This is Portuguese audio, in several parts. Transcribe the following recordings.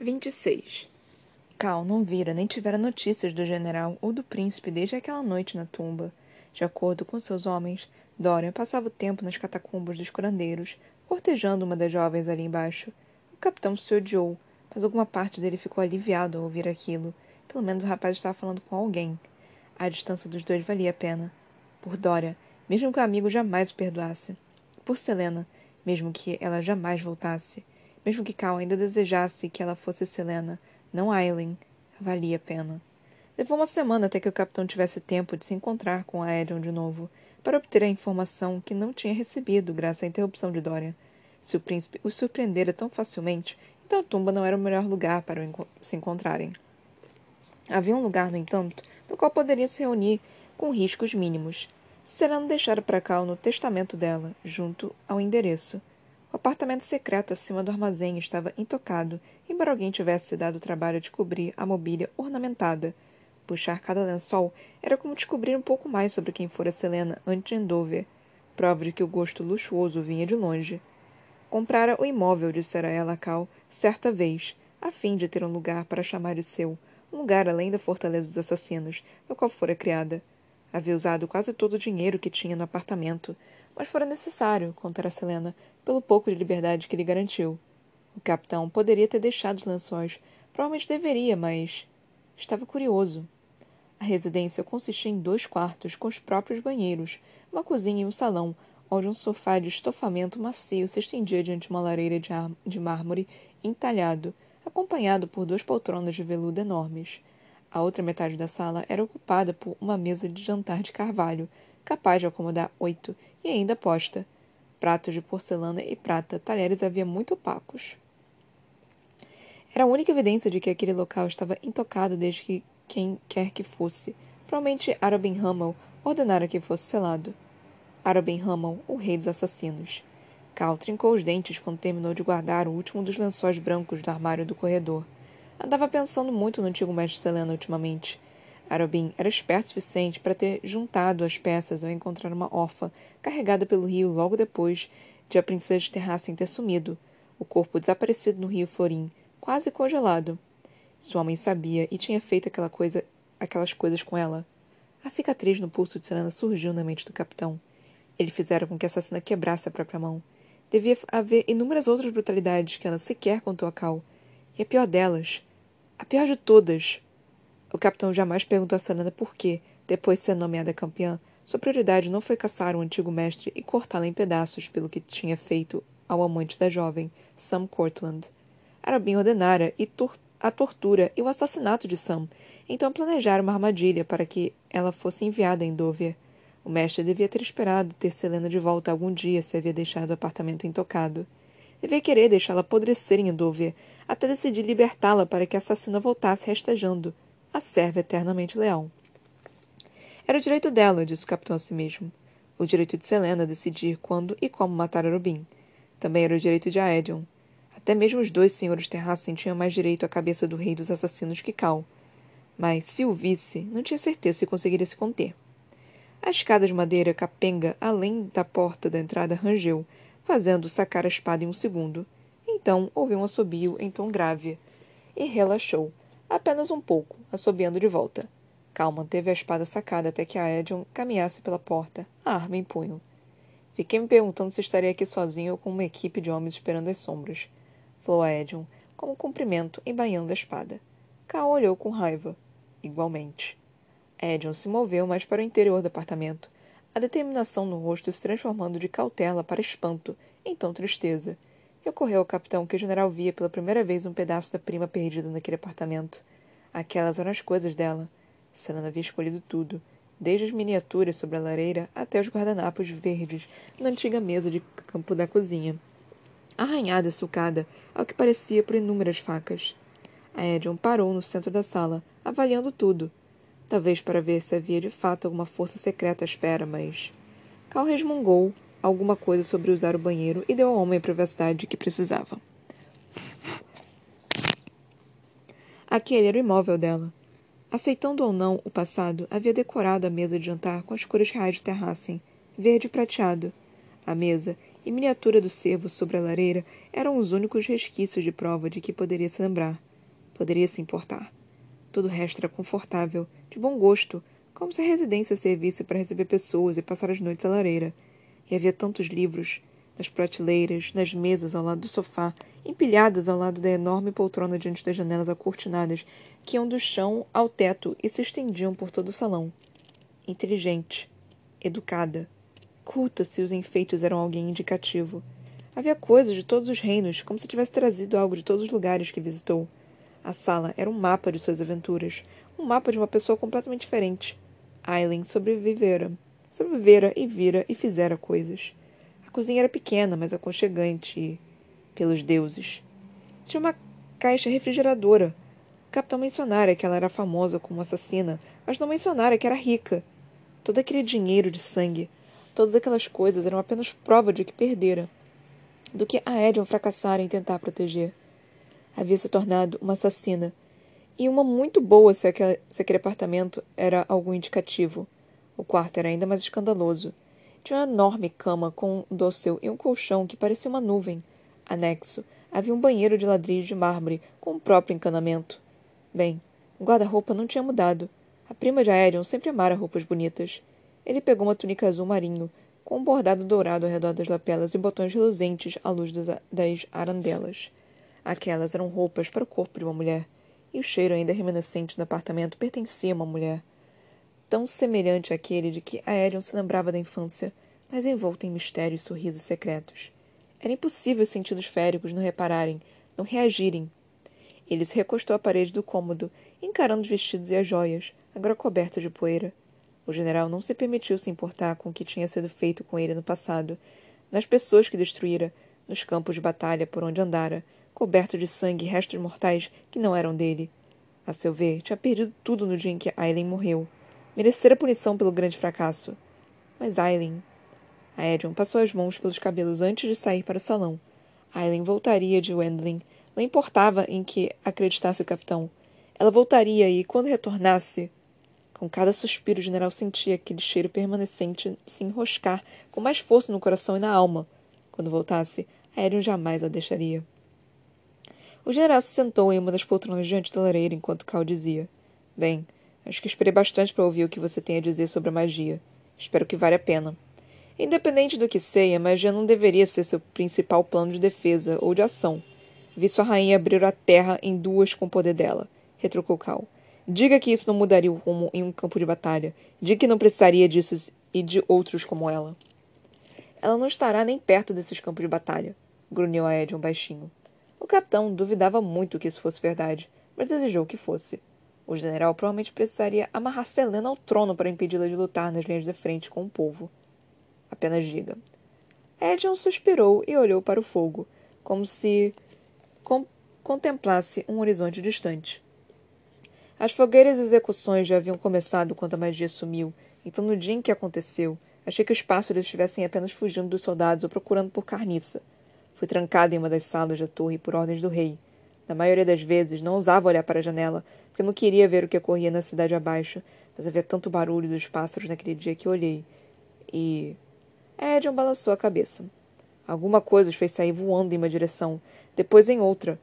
26. Cal não vira nem tivera notícias do general ou do príncipe desde aquela noite na tumba. De acordo com seus homens, Dorian passava o tempo nas catacumbas dos curandeiros, cortejando uma das jovens ali embaixo. O capitão se odiou, mas alguma parte dele ficou aliviado ao ouvir aquilo. Pelo menos o rapaz estava falando com alguém. A distância dos dois valia a pena. Por Dória, mesmo que o amigo jamais o perdoasse. Por Selena, mesmo que ela jamais voltasse. Mesmo que Cal ainda desejasse que ela fosse Selena, não Aileen, valia a pena. Levou uma semana até que o capitão tivesse tempo de se encontrar com a Edion de novo, para obter a informação que não tinha recebido graças à interrupção de Dorian. Se o príncipe o surpreendera tão facilmente, então a tumba não era o melhor lugar para se encontrarem. Havia um lugar, no entanto, no qual poderiam se reunir com riscos mínimos. Selena deixara para Cal no testamento dela, junto ao endereço. O apartamento secreto acima do armazém estava intocado, embora alguém tivesse dado o trabalho de cobrir a mobília ornamentada. Puxar cada lençol era como descobrir um pouco mais sobre quem fora Selena antes de Endover. Prova de que o gosto luxuoso vinha de longe. Comprara o imóvel, dissera ela a Cal, certa vez, a fim de ter um lugar para chamar de seu, um lugar além da fortaleza dos assassinos, no qual fora criada. Havia usado quase todo o dinheiro que tinha no apartamento, mas fora necessário, contara Selena, pelo pouco de liberdade que lhe garantiu. O capitão poderia ter deixado os lençóis. Provavelmente deveria, mas. Estava curioso. A residência consistia em dois quartos, com os próprios banheiros, uma cozinha e um salão, onde um sofá de estofamento macio se estendia diante de uma lareira de, de mármore entalhado, acompanhado por duas poltronas de veludo enormes. A outra metade da sala era ocupada por uma mesa de jantar de carvalho, capaz de acomodar oito, e ainda posta. Pratos de porcelana e prata, talheres havia muito opacos. Era a única evidência de que aquele local estava intocado desde que quem quer que fosse, provavelmente Arobin Hummel, ordenara que fosse selado. Arobin Hummel, o rei dos assassinos. Cal trincou os dentes quando terminou de guardar o último dos lençóis brancos do armário do corredor. Andava pensando muito no antigo mestre Selena ultimamente. Arobin era esperto o suficiente para ter juntado as peças ao encontrar uma órfã carregada pelo rio logo depois de a princesa de Terrassen ter sumido, o corpo desaparecido no rio Florim, quase congelado. Sua mãe sabia e tinha feito aquela coisa, aquelas coisas com ela. A cicatriz no pulso de Serena surgiu na mente do capitão. Ele fizera com que a assassina quebrasse a própria mão. Devia haver inúmeras outras brutalidades que ela sequer contou a Cal. E a pior delas, a pior de todas, o capitão jamais perguntou a Selena por que, depois de ser nomeada campeã, sua prioridade não foi caçar o antigo mestre e cortá-la em pedaços pelo que tinha feito ao amante da jovem, Sam Cortland. Arabin ordenara e tor a tortura e o assassinato de Sam, então planejara uma armadilha para que ela fosse enviada em Dover. O mestre devia ter esperado ter Selena de volta algum dia se havia deixado o apartamento intocado. Devia querer deixá-la apodrecer em Dover, até decidir libertá-la para que a assassina voltasse restejando, a serve eternamente leal. Era o direito dela, disse o capitão a si mesmo. O direito de Selena decidir quando e como matar Arubin. Também era o direito de Aedion. Até mesmo os dois senhores Terrassen tinham mais direito à cabeça do rei dos assassinos que Cal. Mas, se o visse, não tinha certeza se conseguiria se conter. A escada de madeira capenga, além da porta da entrada, rangeu, fazendo sacar a espada em um segundo. Então ouviu um assobio em tom grave e relaxou, Apenas um pouco, assobiando de volta. Cal manteve a espada sacada até que a Edion caminhasse pela porta, a arma em punho. Fiquei me perguntando se estaria aqui sozinho ou com uma equipe de homens esperando as sombras. Falou a Edion, como um cumprimento, embainhando a espada. Cal olhou com raiva. Igualmente. Edion se moveu mais para o interior do apartamento, a determinação no rosto se transformando de cautela para espanto, então tristeza ocorreu ao capitão que o general via pela primeira vez um pedaço da prima perdida naquele apartamento. Aquelas eram as coisas dela. Selena havia escolhido tudo, desde as miniaturas sobre a lareira até os guardanapos verdes na antiga mesa de campo da cozinha. Arranhada e sulcada, ao que parecia por inúmeras facas. A Edion parou no centro da sala, avaliando tudo. Talvez para ver se havia de fato alguma força secreta à espera, mas. Cal resmungou alguma coisa sobre usar o banheiro e deu ao homem a privacidade que precisava. Aquele era o imóvel dela. Aceitando ou não o passado, havia decorado a mesa de jantar com as cores reais de Terrassen, verde e prateado. A mesa e miniatura do cervo sobre a lareira eram os únicos resquícios de prova de que poderia se lembrar. poderia se importar. Todo o resto era confortável, de bom gosto, como se a residência servisse para receber pessoas e passar as noites à lareira. E havia tantos livros, nas prateleiras, nas mesas ao lado do sofá, empilhados ao lado da enorme poltrona diante das janelas acortinadas, que iam do chão ao teto e se estendiam por todo o salão. Inteligente, educada, culta se os enfeites eram alguém indicativo. Havia coisas de todos os reinos, como se tivesse trazido algo de todos os lugares que visitou. A sala era um mapa de suas aventuras, um mapa de uma pessoa completamente diferente. Aileen sobrevivera. Sobrevivera e vira e fizera coisas. A cozinha era pequena, mas aconchegante e... Pelos deuses. Tinha uma caixa refrigeradora. O capitão mencionara que ela era famosa como assassina, mas não mencionara que era rica. Todo aquele dinheiro de sangue, todas aquelas coisas eram apenas prova de que perdera. Do que a Edion fracassara em tentar proteger. Havia se tornado uma assassina e uma muito boa se aquele, se aquele apartamento era algum indicativo. O quarto era ainda mais escandaloso. Tinha uma enorme cama com um dossel e um colchão que parecia uma nuvem. Anexo, havia um banheiro de ladrilho de mármore com o próprio encanamento. Bem, o guarda-roupa não tinha mudado. A prima de Aerion sempre amara roupas bonitas. Ele pegou uma túnica azul marinho, com um bordado dourado ao redor das lapelas e botões reluzentes à luz das, arandelas. Aquelas eram roupas para o corpo de uma mulher e o cheiro ainda reminiscente do apartamento pertencia a uma mulher, tão semelhante àquele de que Aerion se lembrava da infância, mas envolto em mistérios e sorrisos secretos. Era impossível os sentidos féricos não repararem, não reagirem. Ele se recostou à parede do cômodo, encarando os vestidos e as joias, agora cobertas de poeira. O general não se permitiu se importar com o que tinha sido feito com ele no passado, nas pessoas que destruíra, nos campos de batalha por onde andara, coberto de sangue e restos mortais que não eram dele. A seu ver, tinha perdido tudo no dia em que Aileen morreu. Merecera punição pelo grande fracasso. Mas Aileen... A Edion passou as mãos pelos cabelos antes de sair para o salão. Aileen voltaria de Wendling. Não importava em que acreditasse o capitão. Ela voltaria e, quando retornasse... Com cada suspiro, o general sentia aquele cheiro permanecente se enroscar com mais força no coração e na alma. Quando voltasse, Aerion jamais a deixaria. O general se sentou em uma das poltronas diante da lareira enquanto Cal dizia: Bem, acho que esperei bastante para ouvir o que você tem a dizer sobre a magia. Espero que valha a pena. Independente do que sei, a magia não deveria ser seu principal plano de defesa ou de ação. Vi sua rainha abrir a terra em duas com o poder dela, retrucou Cal. Diga que isso não mudaria o rumo em um campo de batalha. Diga que não precisaria disso e de outros como ela. Ela não estará nem perto desses campos de batalha, grunhiu a Edion baixinho. O capitão duvidava muito que isso fosse verdade, mas desejou que fosse. O general provavelmente precisaria amarrar Selena ao trono para impedi-la de lutar nas linhas de frente com o povo. Apenas diga. Edion suspirou e olhou para o fogo, como se com contemplasse um horizonte distante. As fogueiras e execuções já haviam começado quando a magia sumiu, então no dia em que aconteceu, achei que os pássaros estivessem apenas fugindo dos soldados ou procurando por carniça. Fui trancado em uma das salas da torre por ordens do rei. Na maioria das vezes, não ousava olhar para a janela, porque não queria ver o que ocorria na cidade abaixo, mas havia tanto barulho dos pássaros naquele dia que olhei. E. Edion balançou a cabeça. Alguma coisa os fez sair voando em uma direção, depois em outra.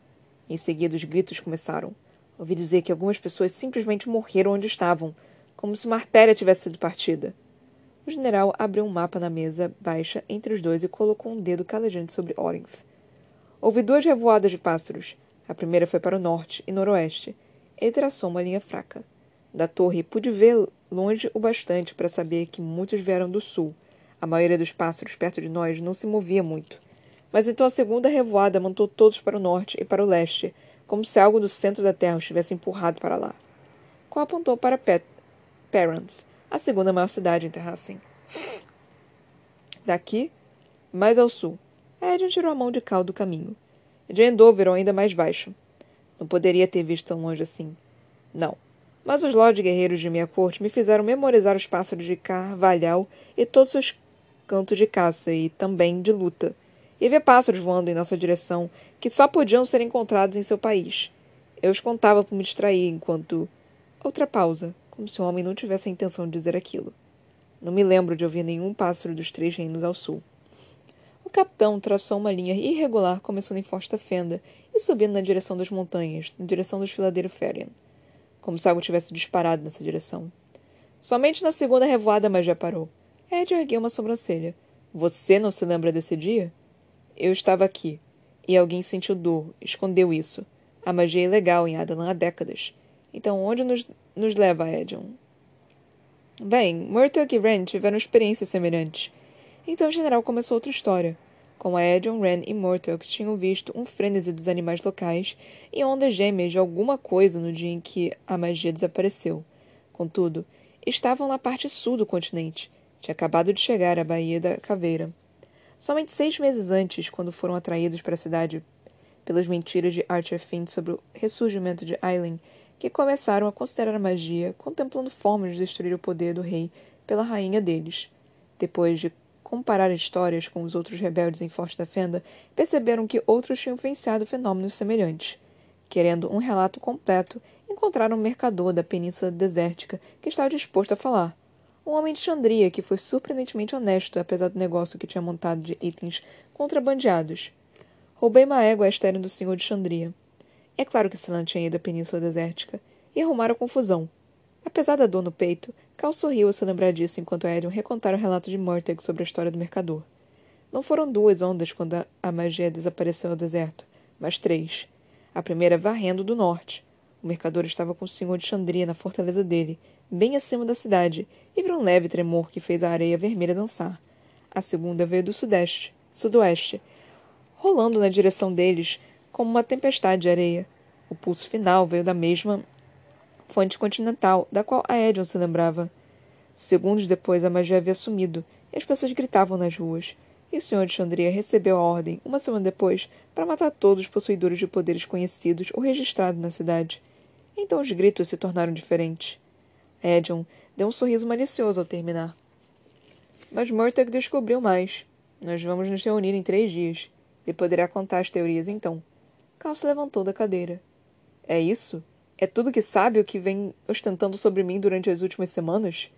Em seguida, os gritos começaram. Ouvi dizer que algumas pessoas simplesmente morreram onde estavam, como se uma artéria tivesse sido partida. O general abriu um mapa na mesa baixa entre os dois e colocou um dedo calejante sobre Orinth. Houve duas revoadas de pássaros. A primeira foi para o norte e noroeste. Ele traçou uma linha fraca. Da torre pude ver longe o bastante para saber que muitos vieram do sul. A maioria dos pássaros perto de nós não se movia muito. Mas então a segunda revoada montou todos para o norte e para o leste, como se algo do centro da terra os tivesse empurrado para lá. Qual apontou para Pet a segunda maior cidade em Terracem. Daqui, mais ao sul, Edion tirou a mão de Cal do caminho. De Endover, ainda mais baixo. Não poderia ter visto tão longe assim. Não. Mas os lordes guerreiros de minha corte me fizeram memorizar os pássaros de Carvalhal e todos os cantos de caça e também de luta. E ver pássaros voando em nossa direção que só podiam ser encontrados em seu país. Eu os contava por me distrair enquanto. Outra pausa como se o homem não tivesse a intenção de dizer aquilo. Não me lembro de ouvir nenhum pássaro dos três reinos ao sul. Capitão traçou uma linha irregular começando em Forsta Fenda e subindo na direção das montanhas, na direção do filadeiro Ferian. Como se algo tivesse disparado nessa direção. Somente na segunda revoada a magia parou. Ed ergueu uma sobrancelha. Você não se lembra desse dia? Eu estava aqui. E alguém sentiu dor, escondeu isso. A magia é ilegal em Adalan há décadas. Então, onde nos, nos leva, Edion? Bem, Murdoch e Ren tiveram experiências semelhantes. Então o general começou outra história. Como Edion, Ren e Murdoch tinham visto um frenesi dos animais locais e ondas gêmeas de alguma coisa no dia em que a magia desapareceu. Contudo, estavam na parte sul do continente. Tinha acabado de chegar à Baía da Caveira. Somente seis meses antes, quando foram atraídos para a cidade pelas mentiras de Archer sobre o ressurgimento de Aileen, que começaram a considerar a magia, contemplando formas de destruir o poder do rei pela rainha deles. Depois de comparar histórias com os outros rebeldes em Forte da Fenda, perceberam que outros tinham vivenciado fenômenos semelhantes. Querendo um relato completo, encontraram um mercador da Península Desértica que estava disposto a falar. Um homem de Xandria que foi surpreendentemente honesto, apesar do negócio que tinha montado de itens contrabandeados. Roubei uma égua estéreo do senhor de Xandria. É claro que Silan tinha ido à Península Desértica e arrumaram confusão. Apesar da dor no peito, Cal sorriu ao se lembrar disso enquanto Edion recontara o relato de Murtag sobre a história do mercador. Não foram duas ondas quando a magia desapareceu no deserto, mas três. A primeira varrendo do norte. O mercador estava com o senhor de Xandria na fortaleza dele, bem acima da cidade, e viu um leve tremor que fez a areia vermelha dançar. A segunda veio do sudeste, sudoeste, rolando na direção deles como uma tempestade de areia. O pulso final veio da mesma fonte continental, da qual a Edion se lembrava. Segundos depois, a magia havia sumido, e as pessoas gritavam nas ruas. E o senhor de Chandria recebeu a ordem, uma semana depois, para matar todos os possuidores de poderes conhecidos ou registrados na cidade. Então os gritos se tornaram diferentes. Edion deu um sorriso malicioso ao terminar. Mas Murtagh descobriu mais. Nós vamos nos reunir em três dias. Ele poderá contar as teorias então. Cal se levantou da cadeira. É isso? É tudo que sabe o que vem ostentando sobre mim durante as últimas semanas?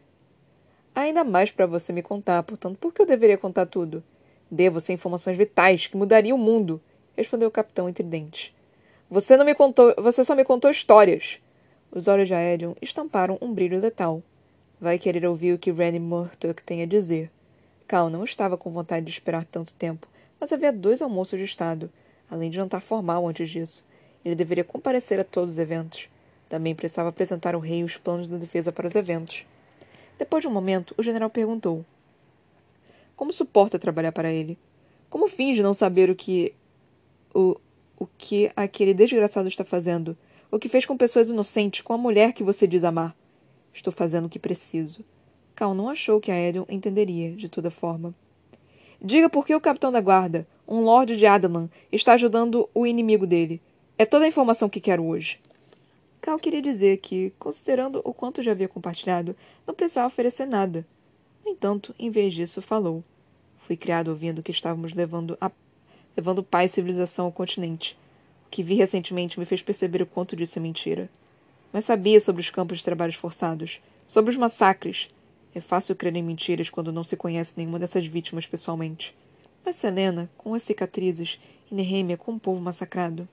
Ainda mais para você me contar, portanto, por que eu deveria contar tudo? Devo ser informações vitais que mudariam o mundo, respondeu o capitão entre dentes. Você não me contou, você só me contou histórias. Os olhos de Aedion estamparam um brilho letal. Vai querer ouvir o que Randy Murdoch tem a dizer. Cal não estava com vontade de esperar tanto tempo, mas havia dois almoços de Estado, além de jantar formal antes disso. Ele deveria comparecer a todos os eventos. Também precisava apresentar ao rei os planos da defesa para os eventos. Depois de um momento, o general perguntou: Como suporta trabalhar para ele? Como finge não saber o que. o, o que aquele desgraçado está fazendo? O que fez com pessoas inocentes, com a mulher que você diz amar? Estou fazendo o que preciso. Cal não achou que a Edion entenderia, de toda forma. Diga por que o capitão da guarda, um lord de Adalan, está ajudando o inimigo dele. É toda a informação que quero hoje. Cal queria dizer que, considerando o quanto já havia compartilhado, não precisava oferecer nada. No entanto, em vez disso, falou. Fui criado ouvindo que estávamos levando, a... levando paz e civilização ao continente. O que vi recentemente me fez perceber o quanto disso é mentira. Mas sabia sobre os campos de trabalhos forçados, sobre os massacres, é fácil crer em mentiras quando não se conhece nenhuma dessas vítimas pessoalmente. Mas Selena, com as cicatrizes, e Nehemia com o povo massacrado.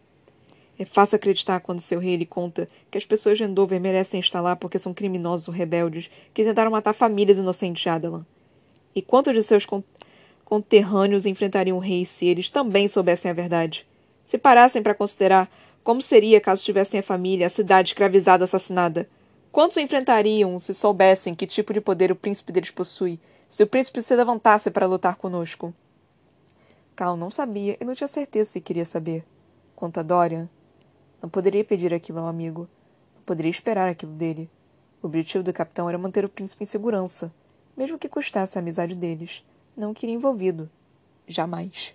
É fácil acreditar quando seu rei lhe conta que as pessoas de Endover merecem estar lá porque são criminosos ou rebeldes que tentaram matar famílias inocentes de Adalan. E quantos de seus conterrâneos enfrentariam o rei se eles também soubessem a verdade? Se parassem para considerar como seria caso tivessem a família, a cidade escravizada ou assassinada, Quantos enfrentariam se soubessem que tipo de poder o príncipe deles possui, se o príncipe se levantasse para lutar conosco? Cal não sabia e não tinha certeza se queria saber. Quanto a Dorian, não poderia pedir aquilo ao amigo. Não poderia esperar aquilo dele. O objetivo do capitão era manter o príncipe em segurança, mesmo que custasse a amizade deles. Não queria envolvido. Jamais.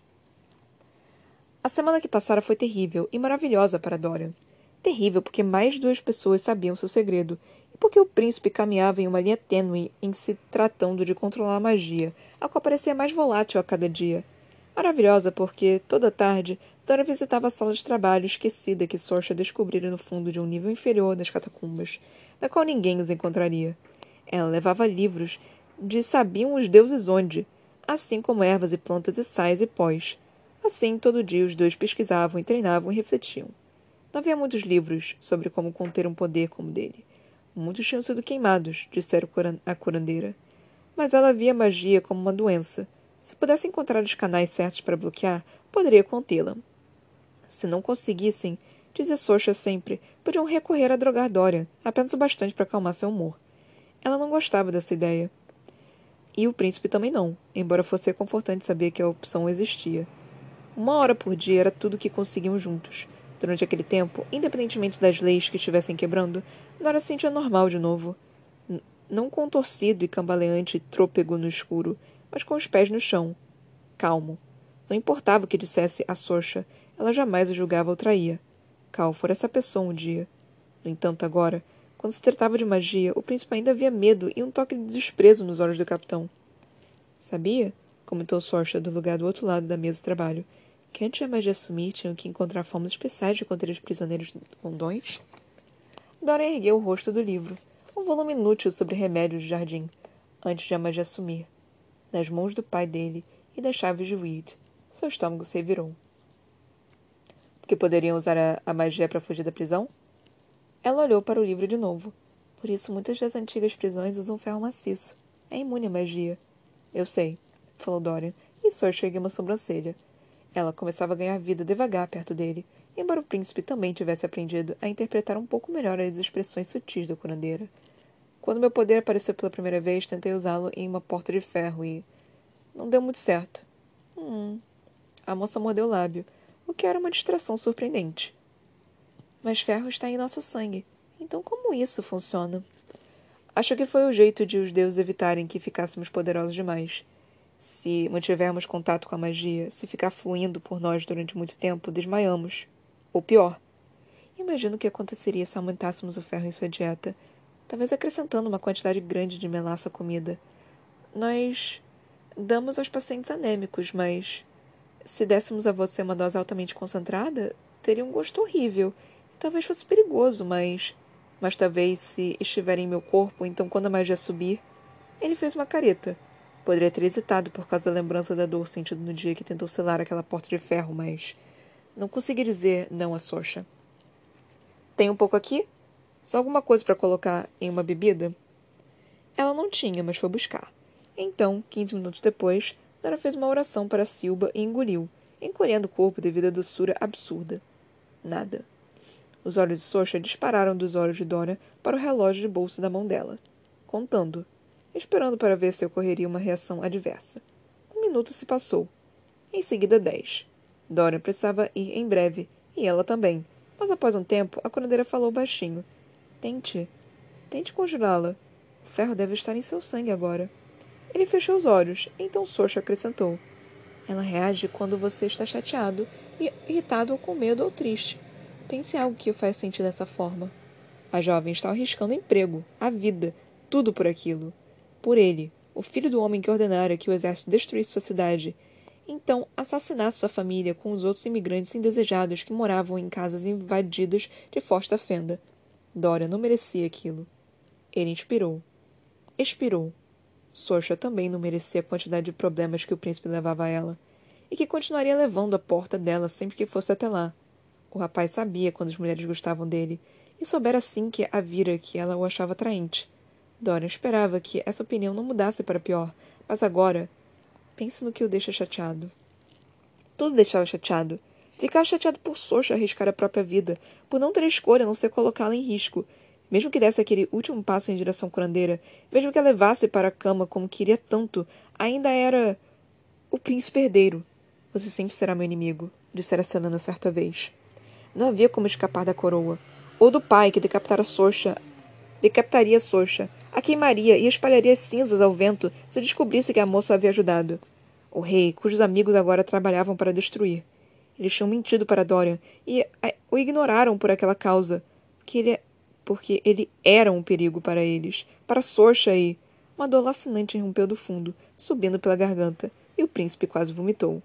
A semana que passara foi terrível e maravilhosa para Dorian. Terrível porque mais duas pessoas sabiam seu segredo, e porque o príncipe caminhava em uma linha tênue em se tratando de controlar a magia, a qual parecia mais volátil a cada dia. Maravilhosa porque, toda tarde, Dora visitava a sala de trabalho esquecida que Sorcha descobrira no fundo de um nível inferior das catacumbas, na qual ninguém os encontraria. Ela levava livros de sabiam os deuses onde, assim como ervas e plantas e sais e pós. Assim, todo dia os dois pesquisavam e treinavam e refletiam. Não havia muitos livros sobre como conter um poder como dele. Muitos tinham sido queimados, dissera a curandeira. Mas ela via magia como uma doença. Se pudesse encontrar os canais certos para bloquear, poderia contê-la. Se não conseguissem, dizia Sorcha sempre, podiam recorrer a drogar Dorian, apenas o bastante para acalmar seu humor. Ela não gostava dessa ideia. E o príncipe também não, embora fosse reconfortante saber que a opção existia. Uma hora por dia era tudo o que conseguiam juntos. Durante aquele tempo, independentemente das leis que estivessem quebrando, Nora se sentia normal de novo. N não contorcido e cambaleante trôpego no escuro, mas com os pés no chão. Calmo. Não importava o que dissesse a Sorcha, ela jamais o julgava ou traía. Cal fora essa pessoa um dia. No entanto, agora, quando se tratava de magia, o príncipe ainda havia medo e um toque de desprezo nos olhos do capitão. Sabia? comentou Sorcha do lugar do outro lado da mesa de trabalho. Que antes de a magia sumir, tinham que encontrar formas especiais de conter os prisioneiros com dons? Dora ergueu o rosto do livro, um volume inútil sobre remédios de jardim, antes de a magia sumir, nas mãos do pai dele e das chaves de Weed. Seu estômago se revirou. Que poderiam usar a, a magia para fugir da prisão? Ela olhou para o livro de novo. Por isso, muitas das antigas prisões usam ferro maciço. É imune à magia. Eu sei, falou Dorian, e Sor cheguei uma sobrancelha. Ela começava a ganhar vida devagar perto dele, embora o príncipe também tivesse aprendido a interpretar um pouco melhor as expressões sutis da curandeira. Quando meu poder apareceu pela primeira vez, tentei usá-lo em uma porta de ferro e. não deu muito certo. Hum. A moça mordeu o lábio, o que era uma distração surpreendente. Mas ferro está em nosso sangue. Então como isso funciona? Acho que foi o jeito de os deuses evitarem que ficássemos poderosos demais. Se mantivermos contato com a magia, se ficar fluindo por nós durante muito tempo, desmaiamos. Ou pior. Imagino o que aconteceria se aumentássemos o ferro em sua dieta, talvez acrescentando uma quantidade grande de melaço à comida. Nós damos aos pacientes anêmicos, mas se dessemos a você uma dose altamente concentrada, teria um gosto horrível Talvez fosse perigoso, mas. Mas talvez se estiver em meu corpo, então quando a magia subir. Ele fez uma careta. Poderia ter hesitado por causa da lembrança da dor sentida no dia que tentou selar aquela porta de ferro, mas. Não consegui dizer não a Sorcha. Tem um pouco aqui? Só alguma coisa para colocar em uma bebida? Ela não tinha, mas foi buscar. Então, quinze minutos depois, Nara fez uma oração para Silba e engoliu, encolhendo o corpo devido à doçura absurda. Nada. Os olhos de Socha dispararam dos olhos de Dora para o relógio de bolso da mão dela, contando, esperando para ver se ocorreria uma reação adversa. Um minuto se passou. Em seguida, dez. Dora precisava ir em breve, e ela também. Mas após um tempo, a curandeira falou baixinho. Tente. Tente congelá-la. O ferro deve estar em seu sangue agora. Ele fechou os olhos, então Sorcha acrescentou. Ela reage quando você está chateado, irritado ou com medo ou triste. Pense em algo que o faz sentir dessa forma. A jovem está arriscando emprego, a vida, tudo por aquilo. Por ele, o filho do homem que ordenara que o exército destruísse sua cidade. Então, assassinasse sua família com os outros imigrantes indesejados que moravam em casas invadidas de Fosta Fenda. Dora não merecia aquilo. Ele inspirou. Expirou. Sorcha também não merecia a quantidade de problemas que o príncipe levava a ela, e que continuaria levando à porta dela sempre que fosse até lá. O rapaz sabia quando as mulheres gostavam dele, e soubera assim que a vira que ela o achava atraente. Dorian esperava que essa opinião não mudasse para pior, mas agora. Pense no que o deixa chateado. Tudo deixava chateado. Ficava chateado por Socha arriscar a própria vida, por não ter escolha a não ser colocá-la em risco. Mesmo que desse aquele último passo em direção curandeira, mesmo que a levasse para a cama como queria tanto, ainda era. o príncipe herdeiro. Você sempre será meu inimigo, dissera Selena certa vez. Não havia como escapar da coroa. Ou do pai que decapitara Sorcha. Decapitaria Sorcha, a queimaria e espalharia cinzas ao vento se descobrisse que a moça havia ajudado. O rei, cujos amigos agora trabalhavam para destruir. Eles tinham mentido para Dorian e o ignoraram por aquela causa. Que ele, porque ele era um perigo para eles, para Sorcha e. Uma dor lacinante irrompeu do fundo, subindo pela garganta, e o príncipe quase vomitou.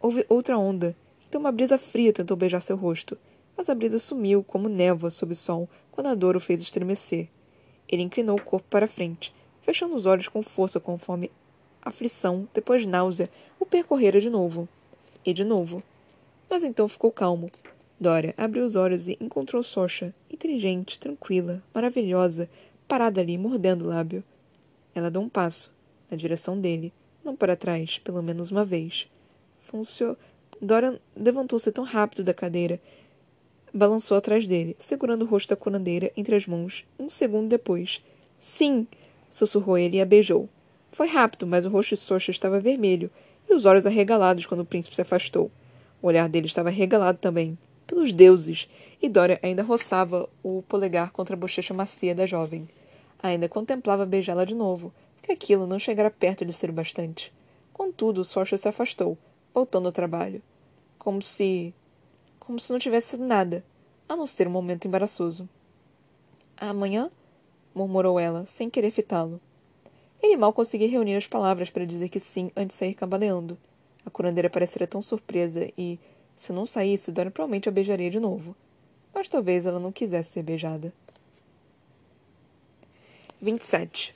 Houve outra onda, então uma brisa fria tentou beijar seu rosto, mas a brisa sumiu como névoa sob o sol quando a dor o fez estremecer. Ele inclinou o corpo para frente, fechando os olhos com força conforme aflição, depois náusea, o percorrera de novo. E de novo. Mas então ficou calmo. Dora abriu os olhos e encontrou Sorcha, inteligente, tranquila, maravilhosa, parada ali, mordendo o lábio. Ela deu um passo, na direção dele, não para trás, pelo menos uma vez. Funcio... Dora levantou-se tão rápido da cadeira, balançou atrás dele, segurando o rosto da curandeira entre as mãos. Um segundo depois. Sim! sussurrou ele e a beijou. Foi rápido, mas o rosto de Sorcha estava vermelho e os olhos arregalados quando o príncipe se afastou. O olhar dele estava arregalado também pelos deuses, e Dória ainda roçava o polegar contra a bochecha macia da jovem. Ainda contemplava beijá-la de novo, que aquilo não chegara perto de ser o bastante. Contudo, Sorcha se afastou, voltando ao trabalho. Como se. como se não tivesse sido nada, a não ser um momento embaraçoso. Amanhã? murmurou ela, sem querer fitá-lo. Ele mal conseguia reunir as palavras para dizer que sim antes de sair cambaleando. A curandeira parecera tão surpresa e, se não saísse, Dora provavelmente a beijaria de novo. Mas talvez ela não quisesse ser beijada. 27.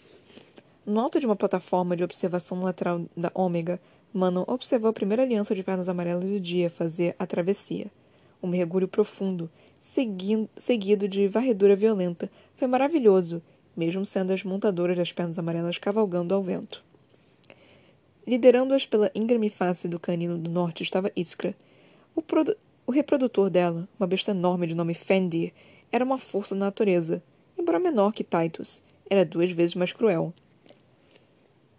No alto de uma plataforma de observação lateral da Ômega, Manon observou a primeira aliança de pernas amarelas do dia fazer a travessia. Um mergulho profundo, seguindo, seguido de varredura violenta, foi maravilhoso, mesmo sendo as montadoras das pernas amarelas cavalgando ao vento. Liderando-as pela íngreme face do canino do norte estava Iskra, o, o reprodutor dela, uma besta enorme de nome Fendir, era uma força da natureza, embora menor que Titus. Era duas vezes mais cruel.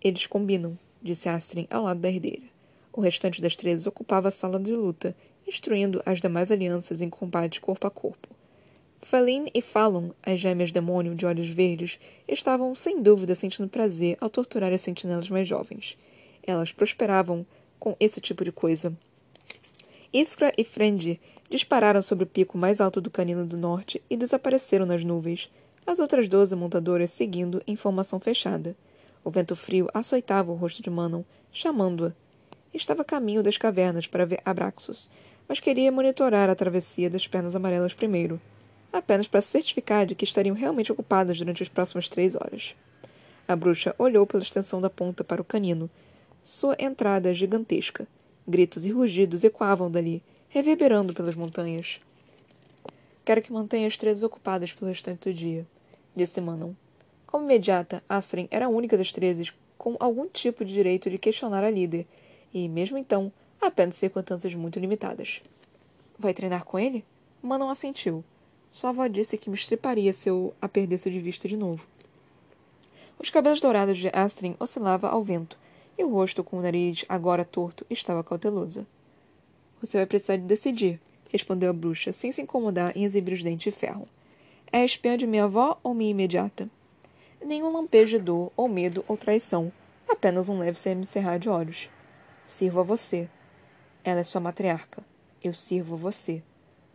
Eles combinam, disse Astrid ao lado da herdeira. O restante das três ocupava a sala de luta, instruindo as demais alianças em combate corpo a corpo. Faline e Fallon, as gêmeas demônio de olhos verdes, estavam sem dúvida sentindo prazer ao torturar as sentinelas mais jovens. Elas prosperavam com esse tipo de coisa, Iskra e Frendi dispararam sobre o pico mais alto do canino do norte e desapareceram nas nuvens, as outras doze montadoras seguindo em formação fechada. O vento frio açoitava o rosto de Manon, chamando-a. Estava a caminho das cavernas para ver Abraxos, mas queria monitorar a travessia das pernas amarelas primeiro, apenas para certificar de que estariam realmente ocupadas durante as próximas três horas. A bruxa olhou pela extensão da ponta para o canino. Sua entrada é gigantesca. Gritos e rugidos ecoavam dali, reverberando pelas montanhas. Quero que mantenha as três ocupadas pelo restante do dia, disse Manon. Como imediata, Astrid era a única das treze com algum tipo de direito de questionar a líder, e, mesmo então, apenas circunstâncias muito limitadas. Vai treinar com ele? Manon assentiu. Sua avó disse que me estriparia se eu a perdesse de vista de novo. Os cabelos dourados de Astrid oscilavam ao vento, e o rosto com o nariz agora torto estava cauteloso. Você vai precisar de decidir, respondeu a bruxa, sem se incomodar em exibir os dentes de ferro. É a espiã de minha avó ou minha imediata? Nenhum lampejo de dor, ou medo, ou traição. Apenas um leve semicerrar de olhos. Sirvo a você. Ela é sua matriarca. Eu sirvo a você.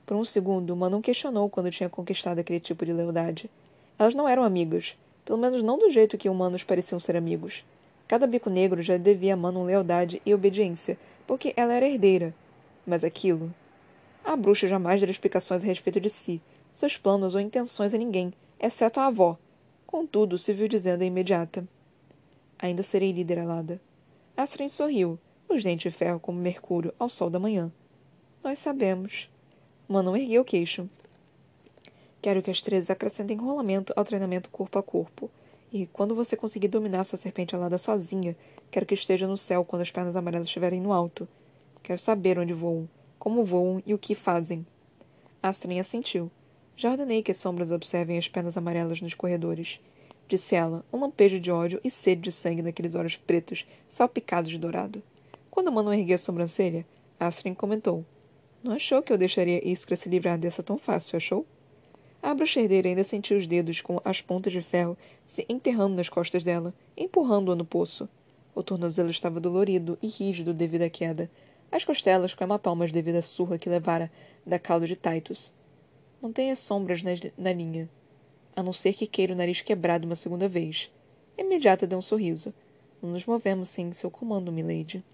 Por um segundo, Manon questionou quando tinha conquistado aquele tipo de lealdade. Elas não eram amigas. Pelo menos não do jeito que humanos pareciam ser amigos. Cada bico negro já devia a Manon lealdade e obediência, porque ela era herdeira. Mas aquilo. A bruxa jamais dera explicações a respeito de si, seus planos ou intenções a ninguém, exceto a avó. Contudo, se viu dizendo a imediata: Ainda serei líder alada. Astrid sorriu, os dentes de ferro como mercúrio ao sol da manhã. Nós sabemos. Manon ergueu o queixo. Quero que as três acrescentem rolamento ao treinamento corpo a corpo. E quando você conseguir dominar sua serpente alada sozinha, quero que esteja no céu quando as pernas amarelas estiverem no alto. Quero saber onde voam, como voam e o que fazem. Astrid assentiu. Já ordenei que as sombras observem as pernas amarelas nos corredores. Disse ela, um lampejo de ódio e sede de sangue naqueles olhos pretos, salpicados de dourado. Quando Manon ergueu a sobrancelha, Astrid comentou. Não achou que eu deixaria Iskra se livrar dessa tão fácil, achou? A bruxerdeira ainda sentiu os dedos com as pontas de ferro se enterrando nas costas dela, empurrando-a no poço. O tornozelo estava dolorido e rígido devido à queda, as costelas com hematomas devido à surra que levara da cauda de Titus. Mantenha sombras na, na linha, a não ser que queira o nariz quebrado uma segunda vez. Imediata deu um sorriso. Não nos movemos sem seu comando, milady.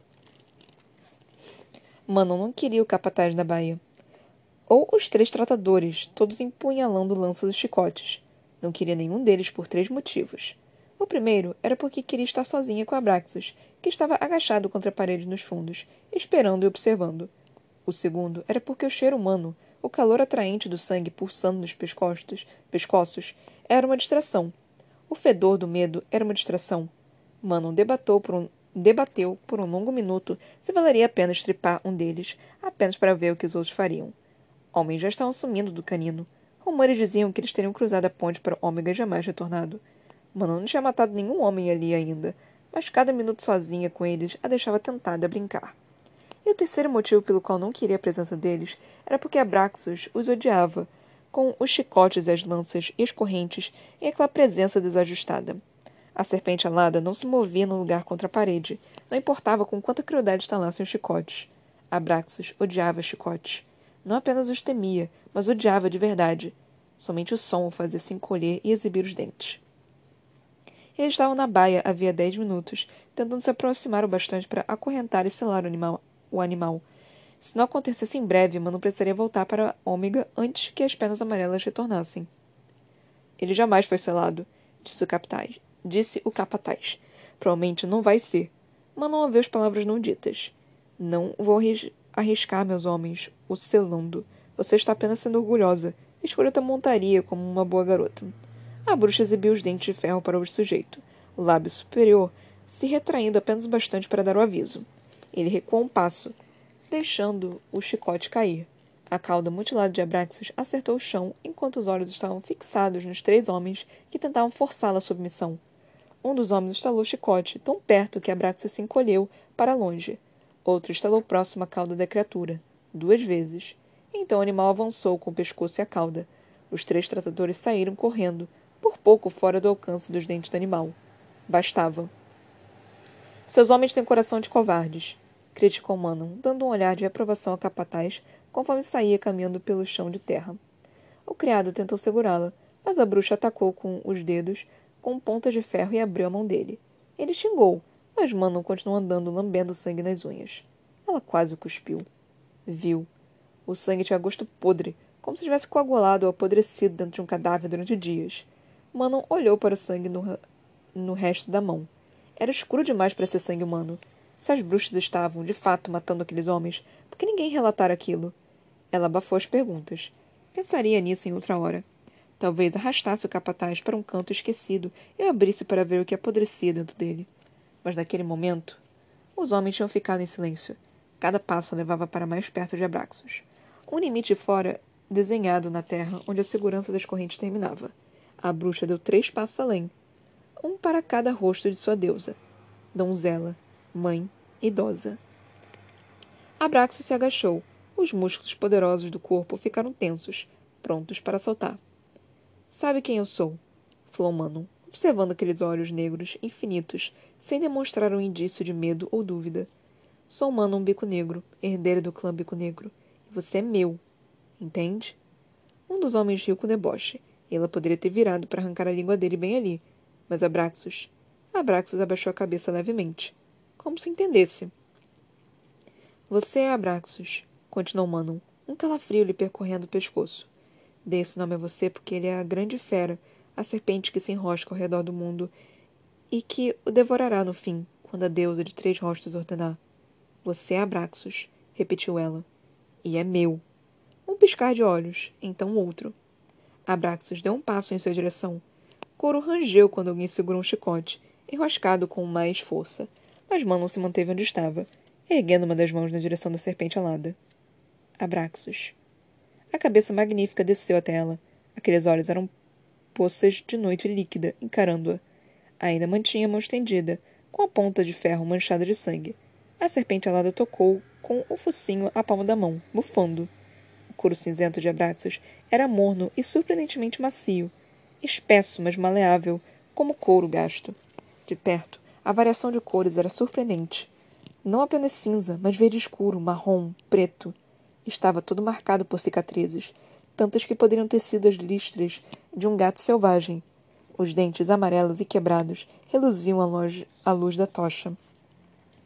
Manon não queria o capataz da baía ou os três tratadores, todos empunhalando lanças e chicotes. Não queria nenhum deles por três motivos. O primeiro era porque queria estar sozinha com Abraxas, que estava agachado contra a parede nos fundos, esperando e observando. O segundo era porque o cheiro humano, o calor atraente do sangue pulsando nos pescoços, pescoços era uma distração. O fedor do medo era uma distração. Manon debateu por um, debateu por um longo minuto se valeria a pena estripar um deles, apenas para ver o que os outros fariam. Homens já estavam sumindo do canino. Rumores diziam que eles teriam cruzado a ponte para Ômega e jamais retornado. Manon não tinha matado nenhum homem ali ainda, mas cada minuto sozinha com eles a deixava tentada a brincar. E o terceiro motivo pelo qual não queria a presença deles era porque Abraxos os odiava, com os chicotes, as lanças e as correntes e aquela presença desajustada. A serpente alada não se movia no lugar contra a parede, não importava com quanta crueldade estalassem os chicotes. Abraxos odiava chicotes. Não apenas os temia, mas odiava de verdade. Somente o som o fazia se encolher e exibir os dentes. Eles estavam na baia havia dez minutos, tentando se aproximar o bastante para acorrentar e selar o animal, o animal. Se não acontecesse em breve, Mano precisaria voltar para Ômega antes que as penas amarelas retornassem. Ele jamais foi selado, disse o capataz. Disse o capataz. Provavelmente não vai ser. Manon ouviu as palavras não ditas. Não vou arriscar, meus homens, o selando. Você está apenas sendo orgulhosa. Escolha outra montaria como uma boa garota. A bruxa exibiu os dentes de ferro para o sujeito, o lábio superior se retraindo apenas bastante para dar o aviso. Ele recuou um passo, deixando o chicote cair. A cauda mutilada de Abraxas acertou o chão enquanto os olhos estavam fixados nos três homens que tentavam forçá-la à submissão. Um dos homens estalou o chicote, tão perto que Abraxas se encolheu para longe. Outro estalou próximo à cauda da criatura, duas vezes. Então o animal avançou com o pescoço e a cauda. Os três tratadores saíram correndo, por pouco fora do alcance dos dentes do animal. Bastava. Seus homens têm coração de covardes criticou Manon, dando um olhar de reprovação ao capataz conforme saía caminhando pelo chão de terra. O criado tentou segurá-la, mas a bruxa atacou com os dedos com pontas de ferro e abriu a mão dele. Ele xingou, mas Manon continuou andando, lambendo sangue nas unhas. Ela quase o cuspiu. Viu. O sangue tinha gosto podre, como se tivesse coagulado ou apodrecido dentro de um cadáver durante dias. Manon olhou para o sangue no, no resto da mão. Era escuro demais para ser sangue humano. Se as bruxas estavam, de fato, matando aqueles homens, por que ninguém relatara aquilo? Ela abafou as perguntas. Pensaria nisso em outra hora. Talvez arrastasse o capataz para um canto esquecido e abrisse para ver o que apodrecia dentro dele. Mas naquele momento, os homens tinham ficado em silêncio. Cada passo levava para mais perto de Abraxos. Um limite fora desenhado na terra onde a segurança das correntes terminava. A bruxa deu três passos além, um para cada rosto de sua deusa. Donzela, mãe, idosa. Abraxo se agachou. Os músculos poderosos do corpo ficaram tensos, prontos para saltar. Sabe quem eu sou? falou Manon, observando aqueles olhos negros infinitos, sem demonstrar um indício de medo ou dúvida. Sou Manon Bico Negro, herdeiro do clã Bico Negro, e você é meu. Entende? Um dos homens riu com deboche. Ela poderia ter virado para arrancar a língua dele bem ali, mas Abraxos. Abraxos abaixou a cabeça levemente como se entendesse. Você é Abraxos, continuou Manon, um calafrio lhe percorrendo o pescoço. Dei esse nome a você porque ele é a grande fera, a serpente que se enrosca ao redor do mundo e que o devorará no fim, quando a deusa de três rostos ordenar. Você é Abraxos, repetiu ela. E é meu. Um piscar de olhos, então outro. Abraxos deu um passo em sua direção. Coro rangeu quando alguém segurou um chicote, enroscado com mais força mas Manon se manteve onde estava, erguendo uma das mãos na direção da serpente alada. Abraxos. A cabeça magnífica desceu até ela. Aqueles olhos eram poças de noite líquida, encarando-a. Ainda mantinha a mão estendida, com a ponta de ferro manchada de sangue. A serpente alada tocou com o focinho a palma da mão, bufando. O couro cinzento de Abraxos era morno e surpreendentemente macio, espesso, mas maleável, como couro gasto. De perto, a variação de cores era surpreendente. Não apenas cinza, mas verde escuro, marrom, preto. Estava todo marcado por cicatrizes, tantas que poderiam ter sido as listras de um gato selvagem. Os dentes amarelos e quebrados reluziam à luz, à luz da tocha.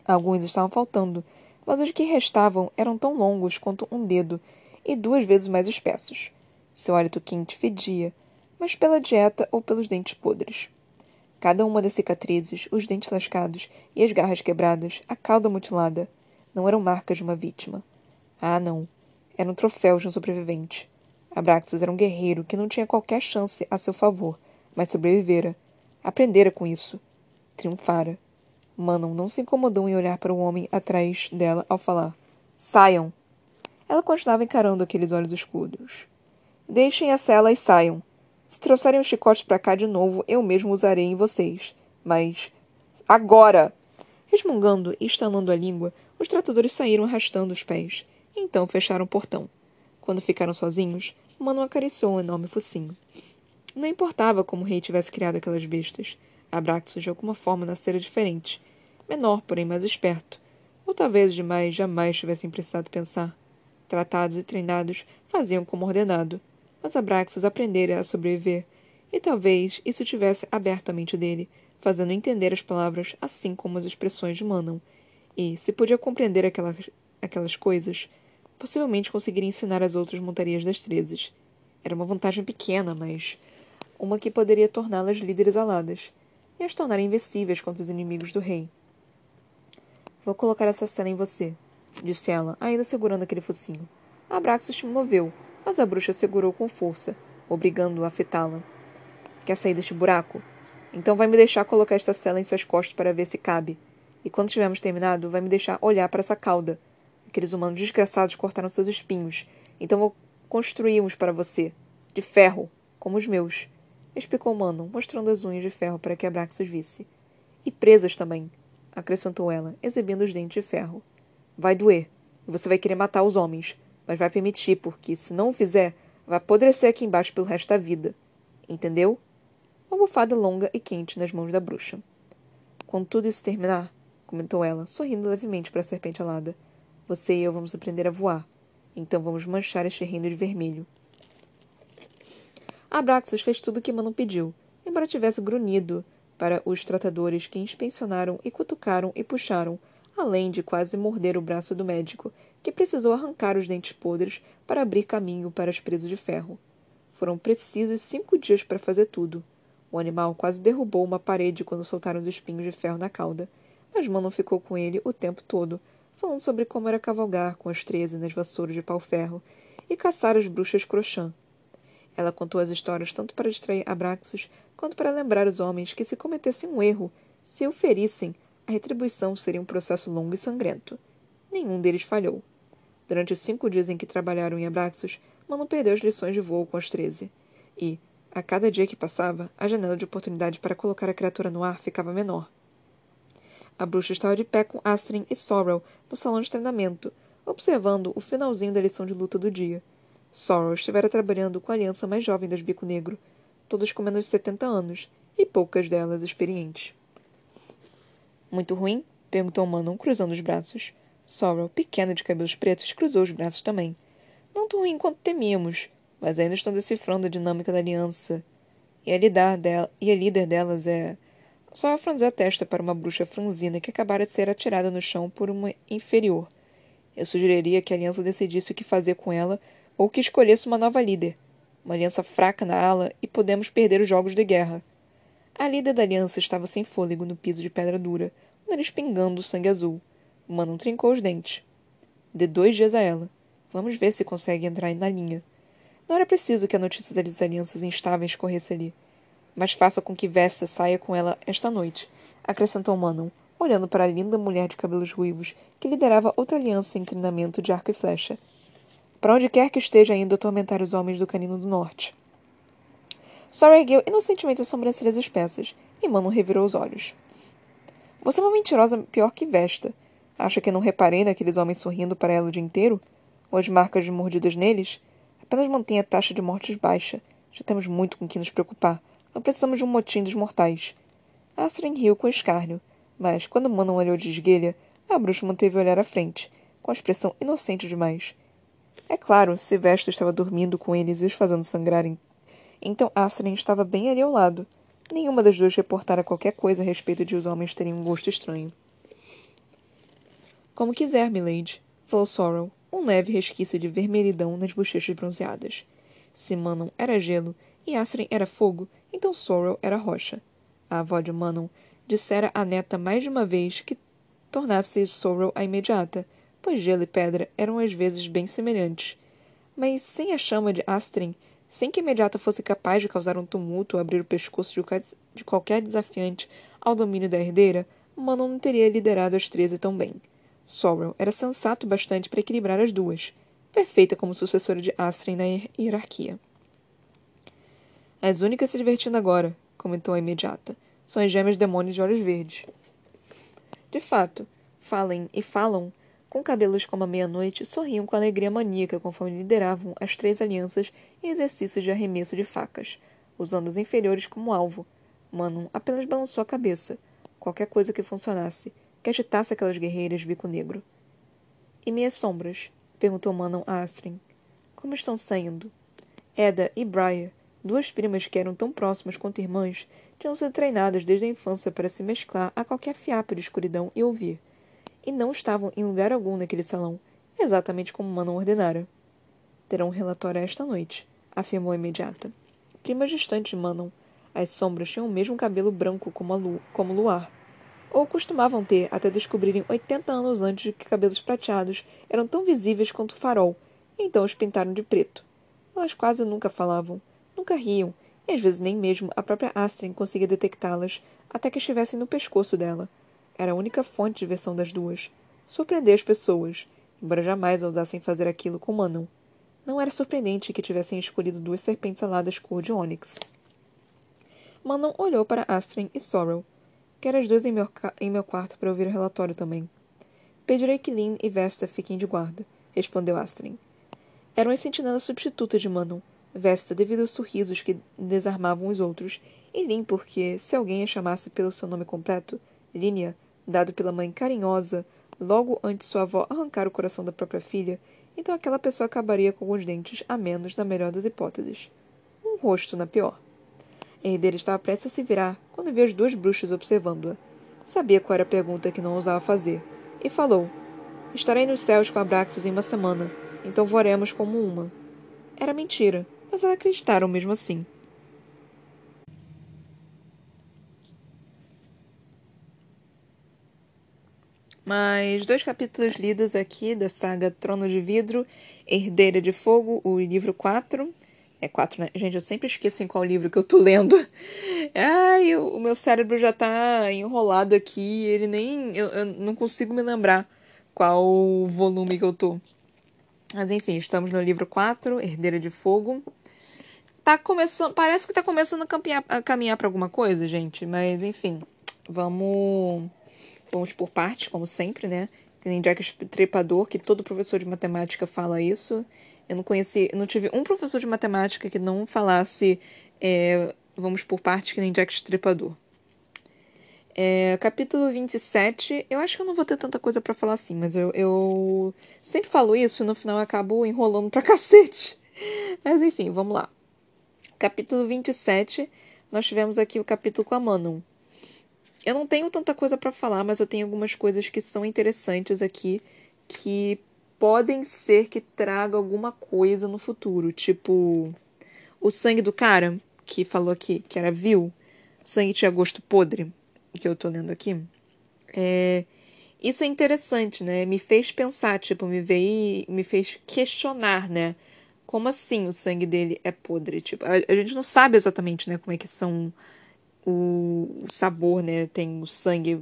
Alguns estavam faltando, mas os que restavam eram tão longos quanto um dedo e duas vezes mais espessos. Seu hálito quente fedia, mas pela dieta ou pelos dentes podres. Cada uma das cicatrizes, os dentes lascados e as garras quebradas, a cauda mutilada, não eram marcas de uma vítima. Ah, não. Eram troféus de um sobrevivente. Abraxas era um guerreiro que não tinha qualquer chance a seu favor, mas sobrevivera. Aprendera com isso. Triunfara. Manon não se incomodou em olhar para o homem atrás dela ao falar. Saiam! Ela continuava encarando aqueles olhos escuros. Deixem a cela e saiam. Se trouxerem os chicotes para cá de novo, eu mesmo usarei em vocês. Mas. Agora! Resmungando e estalando a língua, os tratadores saíram arrastando os pés. Então fecharam o portão. Quando ficaram sozinhos, Manon acariciou um enorme focinho. Não importava como o rei tivesse criado aquelas bestas. Abraxos de alguma forma nascera diferente. Menor, porém mais esperto. Ou talvez os demais jamais tivessem precisado pensar. Tratados e treinados, faziam como ordenado. Mas Abraxos aprendera a sobreviver. E talvez isso tivesse aberto a mente dele, fazendo entender as palavras assim como as expressões de Manon. E, se podia compreender aquelas, aquelas coisas, possivelmente conseguiria ensinar as outras montarias das trezes. Era uma vantagem pequena, mas uma que poderia torná-las líderes aladas e as tornar invencíveis contra os inimigos do rei. Vou colocar essa cena em você, disse ela, ainda segurando aquele focinho. Abraxas se moveu, mas a bruxa segurou com força, obrigando-o a afetá-la. Quer sair deste buraco? Então vai me deixar colocar esta cela em suas costas para ver se cabe. E quando tivermos terminado, vai me deixar olhar para sua cauda. Aqueles humanos desgraçados cortaram seus espinhos. Então vou construir uns para você. De ferro, como os meus. Explicou Manon, mostrando as unhas de ferro para que Abraxas visse. E presas também, acrescentou ela, exibindo os dentes de ferro. Vai doer, e você vai querer matar os homens, mas vai permitir, porque, se não o fizer, vai apodrecer aqui embaixo pelo resto da vida. Entendeu? Uma bufada longa e quente nas mãos da bruxa. Quando tudo isso terminar, comentou ela, sorrindo levemente para a serpente alada, você e eu vamos aprender a voar. Então vamos manchar este reino de vermelho. Abraxas fez tudo o que Manon pediu, embora tivesse grunhido para os tratadores que inspecionaram e cutucaram e puxaram, além de quase morder o braço do médico, que precisou arrancar os dentes podres para abrir caminho para as presas de ferro. Foram precisos cinco dias para fazer tudo. O animal quase derrubou uma parede quando soltaram os espinhos de ferro na cauda, mas Manon ficou com ele o tempo todo, falando sobre como era cavalgar com as treze nas vassouras de pau-ferro e caçar as bruxas crochã. Ela contou as histórias tanto para distrair Abraxos quanto para lembrar os homens que, se cometessem um erro, se o ferissem, a retribuição seria um processo longo e sangrento. Nenhum deles falhou. Durante os cinco dias em que trabalharam em Abraxos, Manon perdeu as lições de voo com as treze. E, a cada dia que passava, a janela de oportunidade para colocar a criatura no ar ficava menor. A bruxa estava de pé com Astrid e Sorrel no salão de treinamento, observando o finalzinho da lição de luta do dia. Sorrel estivera trabalhando com a aliança mais jovem das Bico Negro, todas com menos de setenta anos, e poucas delas experientes. Muito ruim? perguntou Manon, cruzando os braços. Sorrel, pequena de cabelos pretos, cruzou os braços também. Não tão ruim quanto temíamos, mas ainda estão decifrando a dinâmica da aliança. E a, dela, e a líder delas é. Só franziu a testa para uma bruxa franzina que acabara de ser atirada no chão por uma inferior. Eu sugeriria que a aliança decidisse o que fazer com ela ou que escolhesse uma nova líder. Uma aliança fraca na ala e podemos perder os jogos de guerra. A líder da aliança estava sem fôlego no piso de pedra dura, o nariz pingando sangue azul. Manon trincou os dentes. Dê dois dias a ela. Vamos ver se consegue entrar na linha. Não era preciso que a notícia das alianças instáveis corresse ali. Mas faça com que Vesta saia com ela esta noite, acrescentou Manon, olhando para a linda mulher de cabelos ruivos que liderava outra aliança em treinamento de arco e flecha. Para onde quer que esteja indo atormentar os homens do canino do norte. Sora ergueu inocentemente as sobrancelhas espessas, e Manon revirou os olhos. Você é uma mentirosa pior que Vesta. Acha que não reparei naqueles homens sorrindo para ela o dia inteiro? Ou as marcas de mordidas neles? Apenas mantenha a taxa de mortes baixa. Já temos muito com que nos preocupar. Não precisamos de um motim dos mortais. Astrid riu com escárnio, mas quando Manon olhou de esguelha, a bruxa manteve o olhar à frente, com a expressão inocente demais. É claro, Silvestre estava dormindo com eles e os fazendo sangrar. Então Astrid estava bem ali ao lado. Nenhuma das duas reportara qualquer coisa a respeito de os homens terem um gosto estranho. Como quiser, milady, falou Sorrel, um leve resquício de vermelhidão nas bochechas bronzeadas. Se Manon era gelo e Astrid era fogo, então Sorrel era rocha. a avó de Manon, dissera à neta mais de uma vez que tornasse Sorrel a imediata, pois gelo e pedra eram às vezes bem semelhantes. Mas sem a chama de Astrid, sem que a imediata fosse capaz de causar um tumulto ou abrir o pescoço de qualquer desafiante ao domínio da herdeira, Manon não teria liderado as treze tão bem. Sorrel era sensato bastante para equilibrar as duas, perfeita como sucessora de Astrid na hierarquia. As únicas se divertindo agora, comentou a imediata, são as gêmeas demônios de olhos verdes. De fato, falem e falam, com cabelos como a meia-noite, sorriam com alegria maníaca conforme lideravam as três alianças em exercícios de arremesso de facas, usando os inferiores como alvo. Manon apenas balançou a cabeça. Qualquer coisa que funcionasse, que agitasse aquelas guerreiras bico negro. E minhas sombras? perguntou Manon a Astrid. Como estão saindo? Eda e Briar, duas primas que eram tão próximas quanto irmãs, tinham sido treinadas desde a infância para se mesclar a qualquer fiapo de escuridão e ouvir. E não estavam em lugar algum naquele salão, exatamente como Manon ordenara. Terão um relatório esta noite, afirmou a imediata. Primas distantes de Manon, as sombras tinham o mesmo cabelo branco como, lu como luar. Ou costumavam ter, até descobrirem 80 anos antes que cabelos prateados eram tão visíveis quanto o farol, então os pintaram de preto. Elas quase nunca falavam, nunca riam, e às vezes nem mesmo a própria Astrid conseguia detectá-las até que estivessem no pescoço dela. Era a única fonte de diversão das duas. Surpreender as pessoas, embora jamais ousassem fazer aquilo com Manon. Não era surpreendente que tivessem escolhido duas serpentes aladas cor de ônix. Manon olhou para Astrid e Sorrel. Quero as duas em meu, em meu quarto para ouvir o relatório também. Pedirei que Lynn e Vesta fiquem de guarda, respondeu Astrid. Eram as sentinelas substitutas de Manon, Vesta devido aos sorrisos que desarmavam os outros, e Lin porque, se alguém a chamasse pelo seu nome completo, Línia, dado pela mãe carinhosa, logo antes sua avó arrancar o coração da própria filha, então aquela pessoa acabaria com os dentes a menos na melhor das hipóteses. Um rosto na pior. A herdeira estava prestes a se virar quando viu as duas bruxas observando-a. Sabia qual era a pergunta que não ousava fazer, e falou: Estarei nos céus com Abraxos em uma semana, então voaremos como uma. Era mentira mas elas acreditaram mesmo assim. Mais dois capítulos lidos aqui da saga Trono de Vidro, Herdeira de Fogo, o livro 4. É 4, né? Gente, eu sempre esqueço em qual livro que eu tô lendo. Ai, o meu cérebro já tá enrolado aqui, ele nem. Eu, eu não consigo me lembrar qual volume que eu tô. Mas enfim, estamos no livro 4, Herdeira de Fogo tá começando. Parece que tá começando a caminhar, a caminhar para alguma coisa, gente. Mas, enfim. Vamos. Vamos por partes, como sempre, né? Tem Jack Trepador, que todo professor de matemática fala isso. Eu não conheci. Eu não tive um professor de matemática que não falasse. É, vamos por partes, que nem Jack Trepador. É, capítulo 27, eu acho que eu não vou ter tanta coisa para falar assim, mas eu, eu sempre falo isso e no final eu acabo enrolando pra cacete. Mas enfim, vamos lá. Capítulo 27, nós tivemos aqui o capítulo com a Manon. Eu não tenho tanta coisa para falar, mas eu tenho algumas coisas que são interessantes aqui que podem ser que traga alguma coisa no futuro, tipo o sangue do cara que falou aqui, que era vil, o sangue tinha gosto podre, que eu tô lendo aqui. É, isso é interessante, né? Me fez pensar, tipo, me veio, me fez questionar, né? Como assim o sangue dele é podre? Tipo, a, a gente não sabe exatamente, né, como é que são o, sabor, né? Tem o sangue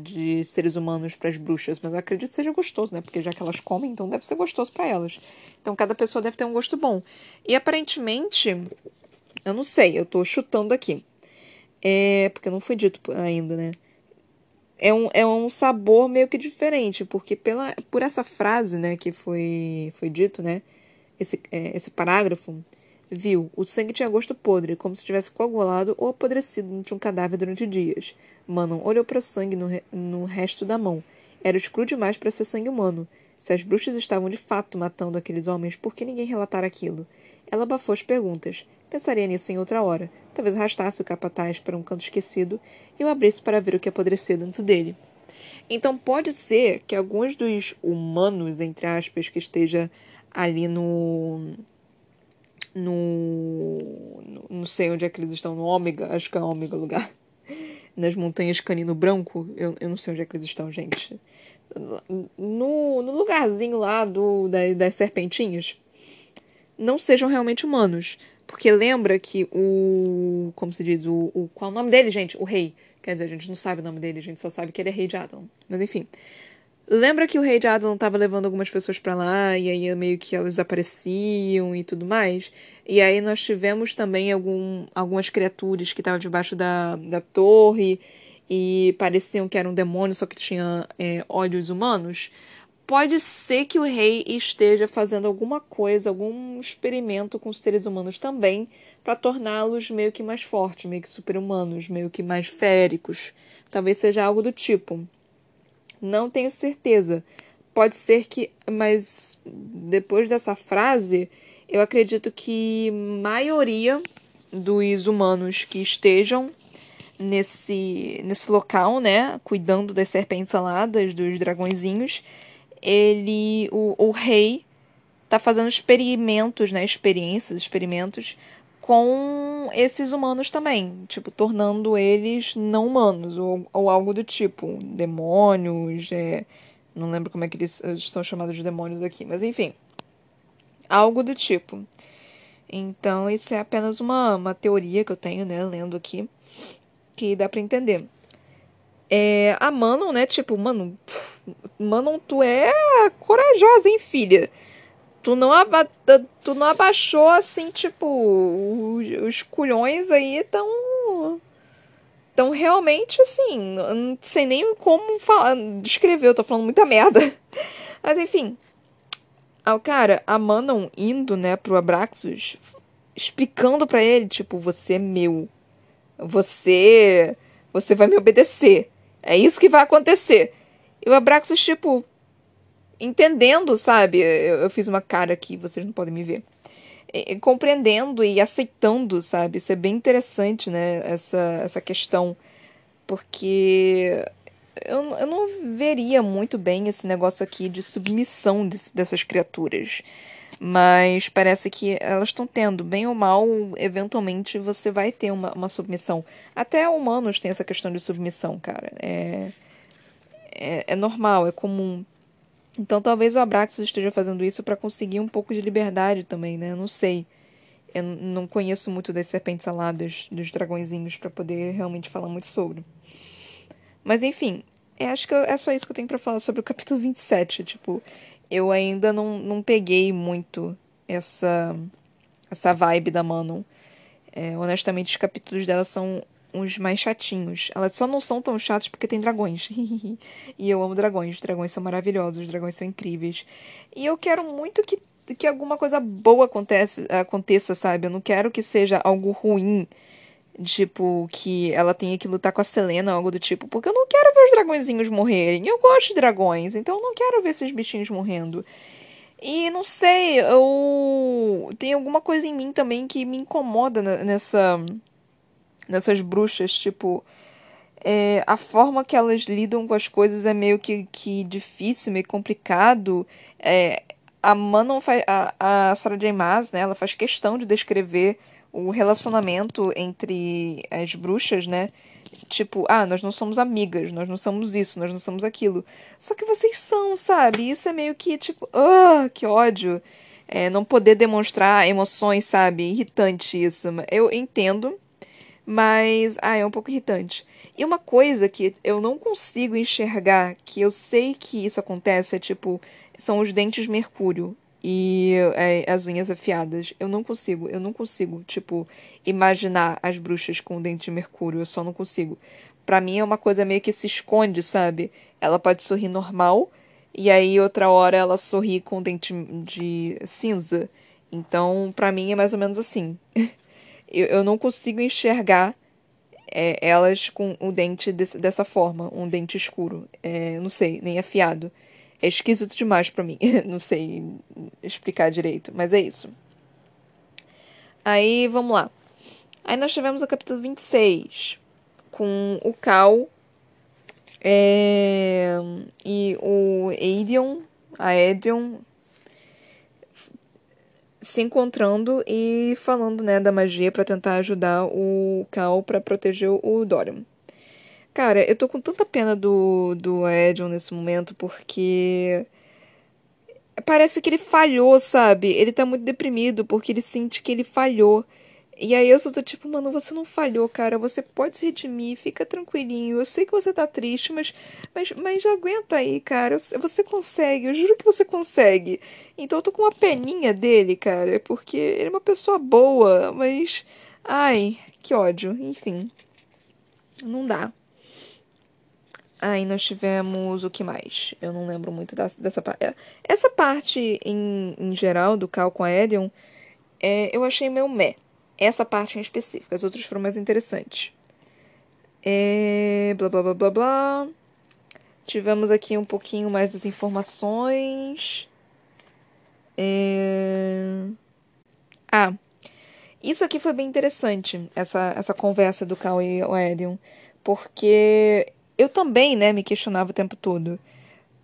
de seres humanos para as bruxas, mas eu acredito que seja gostoso, né? Porque já que elas comem, então deve ser gostoso para elas. Então cada pessoa deve ter um gosto bom. E aparentemente, eu não sei, eu tô chutando aqui. É, porque não foi dito ainda, né? É um, é um sabor meio que diferente, porque pela, por essa frase, né, que foi, foi dito, né? Esse, é, esse parágrafo, viu o sangue tinha gosto podre, como se tivesse coagulado ou apodrecido de um cadáver durante dias. Manon olhou para o sangue no, re no resto da mão. Era escuro demais para ser sangue humano. Se as bruxas estavam de fato matando aqueles homens, por que ninguém relatara aquilo? Ela abafou as perguntas. Pensaria nisso em outra hora. Talvez arrastasse o capataz para um canto esquecido e o abrisse para ver o que apodreceu dentro dele. Então pode ser que alguns dos humanos, entre aspas, que esteja ali no, no. Não sei onde é que eles estão, no Ômega, acho que é Ômega lugar. nas montanhas Canino Branco. Eu, eu não sei onde é que eles estão, gente. No, no lugarzinho lá do, da, das serpentinhas. Não sejam realmente humanos. Porque lembra que o. Como se diz? O, o, qual é o nome dele, gente? O rei. Quer dizer, a gente não sabe o nome dele, a gente só sabe que ele é rei de Adam. Mas enfim. Lembra que o rei de Adam estava levando algumas pessoas para lá e aí meio que elas desapareciam e tudo mais? E aí nós tivemos também algum, algumas criaturas que estavam debaixo da, da torre e pareciam que eram demônios, só que tinham é, olhos humanos. Pode ser que o rei esteja fazendo alguma coisa, algum experimento com os seres humanos também, para torná-los meio que mais fortes, meio que super-humanos, meio que mais féricos. Talvez seja algo do tipo. Não tenho certeza. Pode ser que, mas depois dessa frase, eu acredito que maioria dos humanos que estejam nesse nesse local, né, cuidando das serpentes aladas, dos dragõezinhos, ele o, o rei tá fazendo experimentos, né, experiências, experimentos com esses humanos também, tipo, tornando eles não humanos, ou, ou algo do tipo, demônios, é, não lembro como é que eles estão chamados de demônios aqui, mas enfim, algo do tipo. Então, isso é apenas uma, uma teoria que eu tenho, né, lendo aqui, que dá para entender. É, a Manon, né, tipo, mano, Manon, tu é corajosa, hein, filha? Tu não, aba tu não abaixou assim, tipo, os, os culhões aí estão. Então, realmente, assim, não sei nem como falar, descrever, eu tô falando muita merda. Mas, enfim. Ah, cara, a Manon indo, né, pro Abraxos, explicando para ele, tipo, você é meu. Você. Você vai me obedecer. É isso que vai acontecer. E o Abraxos, tipo, entendendo, sabe? Eu, eu fiz uma cara aqui, vocês não podem me ver. E, compreendendo e aceitando, sabe? Isso é bem interessante, né? Essa, essa questão. Porque eu, eu não veria muito bem esse negócio aqui de submissão dessas criaturas. Mas parece que elas estão tendo, bem ou mal, eventualmente você vai ter uma, uma submissão. Até humanos têm essa questão de submissão, cara. É, é, é normal, é comum. Então talvez o Abraxas esteja fazendo isso para conseguir um pouco de liberdade também, né? Eu não sei. Eu não conheço muito das serpentes aladas, dos dragõezinhos, para poder realmente falar muito sobre. Mas enfim, é, acho que é só isso que eu tenho para falar sobre o capítulo 27. Tipo, eu ainda não, não peguei muito essa, essa vibe da Manon. É, honestamente, os capítulos dela são uns mais chatinhos. Elas só não são tão chatas porque tem dragões. e eu amo dragões. Os dragões são maravilhosos, os dragões são incríveis. E eu quero muito que, que alguma coisa boa acontece, aconteça, sabe? Eu não quero que seja algo ruim. Tipo, que ela tenha que lutar com a Selena, algo do tipo. Porque eu não quero ver os dragõezinhos morrerem. Eu gosto de dragões, então eu não quero ver esses bichinhos morrendo. E não sei, eu. Tem alguma coisa em mim também que me incomoda nessa nessas bruxas, tipo. É, a forma que elas lidam com as coisas é meio que, que difícil, meio complicado. É, a Manon a, a Sarah J. Maas, né, ela faz questão de descrever o relacionamento entre as bruxas, né? Tipo, ah, nós não somos amigas, nós não somos isso, nós não somos aquilo. Só que vocês são, sabe? Isso é meio que tipo, ah, oh, que ódio. É, não poder demonstrar emoções, sabe? Irritante isso. Eu entendo mas, ah, é um pouco irritante. E uma coisa que eu não consigo enxergar, que eu sei que isso acontece, é tipo, são os dentes mercúrio e é, as unhas afiadas. Eu não consigo, eu não consigo, tipo, imaginar as bruxas com dente de mercúrio, eu só não consigo. Pra mim é uma coisa meio que se esconde, sabe? Ela pode sorrir normal, e aí outra hora ela sorri com dente de cinza. Então, pra mim é mais ou menos assim. eu, eu não consigo enxergar é, elas com o dente dessa forma, um dente escuro. É, não sei, nem afiado. É esquisito demais para mim. não sei explicar direito, mas é isso. Aí, vamos lá. Aí nós tivemos o capítulo 26, com o Cal é, e o Aidion, a Edion, se encontrando e falando, né, da magia para tentar ajudar o Cal para proteger o Dorian. Cara, eu tô com tanta pena do, do Edion nesse momento, porque. Parece que ele falhou, sabe? Ele tá muito deprimido porque ele sente que ele falhou. E aí eu só tô tipo, mano, você não falhou, cara. Você pode se redimir, fica tranquilinho. Eu sei que você tá triste, mas, mas, mas aguenta aí, cara. Você consegue, eu juro que você consegue. Então eu tô com uma peninha dele, cara, porque ele é uma pessoa boa, mas. Ai, que ódio. Enfim. Não dá. Aí nós tivemos o que mais? Eu não lembro muito dessa, dessa parte. É, essa parte, em, em geral, do Cal com a Edion, é, eu achei meio meh. Essa parte em específico. As outras foram mais interessantes. É, blá blá blá blá blá. Tivemos aqui um pouquinho mais das informações. É... Ah, isso aqui foi bem interessante, essa, essa conversa do Cal e o Edion. Porque eu também, né, me questionava o tempo todo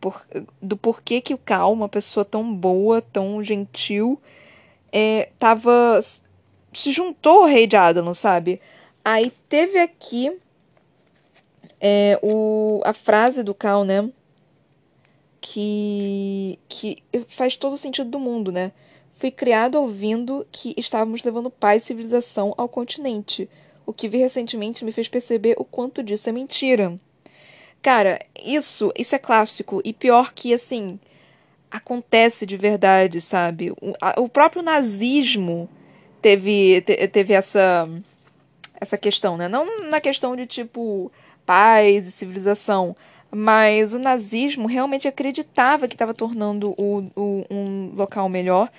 por, do porquê que o Cal, uma pessoa tão boa, tão gentil, é, tava se juntou ao rei de Adalon, sabe? Aí teve aqui é, o, a frase do Cal, né? Que, que faz todo o sentido do mundo, né? Fui criado ouvindo que estávamos levando paz e civilização ao continente. O que vi recentemente me fez perceber o quanto disso é mentira. Cara, isso, isso é clássico. E pior que, assim, acontece de verdade, sabe? O, a, o próprio nazismo teve, te, teve essa, essa questão, né? Não na questão de, tipo, paz e civilização, mas o nazismo realmente acreditava que estava tornando o, o, um local melhor,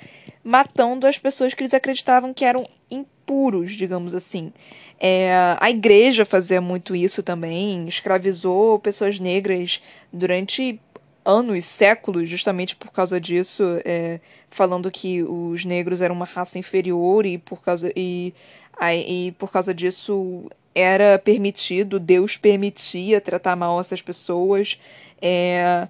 matando as pessoas que eles acreditavam que eram impuros, digamos assim. É, a igreja fazia muito isso também, escravizou pessoas negras durante anos, séculos, justamente por causa disso, é, falando que os negros eram uma raça inferior e por causa, e, e por causa disso era permitido, Deus permitia tratar mal essas pessoas. É,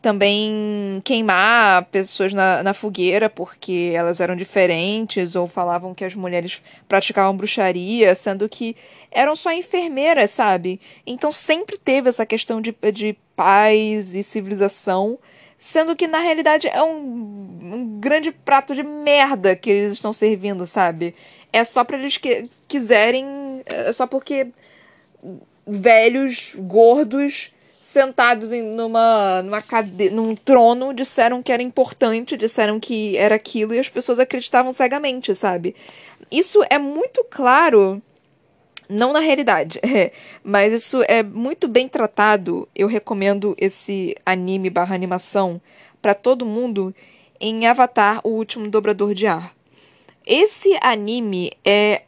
também queimar pessoas na, na fogueira porque elas eram diferentes ou falavam que as mulheres praticavam bruxaria, sendo que eram só enfermeiras, sabe? Então sempre teve essa questão de, de paz e civilização, sendo que na realidade é um, um grande prato de merda que eles estão servindo, sabe? É só para eles que quiserem, é só porque velhos, gordos sentados em numa, numa cade... num trono, disseram que era importante, disseram que era aquilo e as pessoas acreditavam cegamente, sabe? Isso é muito claro, não na realidade, é, mas isso é muito bem tratado. Eu recomendo esse anime barra animação para todo mundo em Avatar, o último dobrador de ar. Esse anime é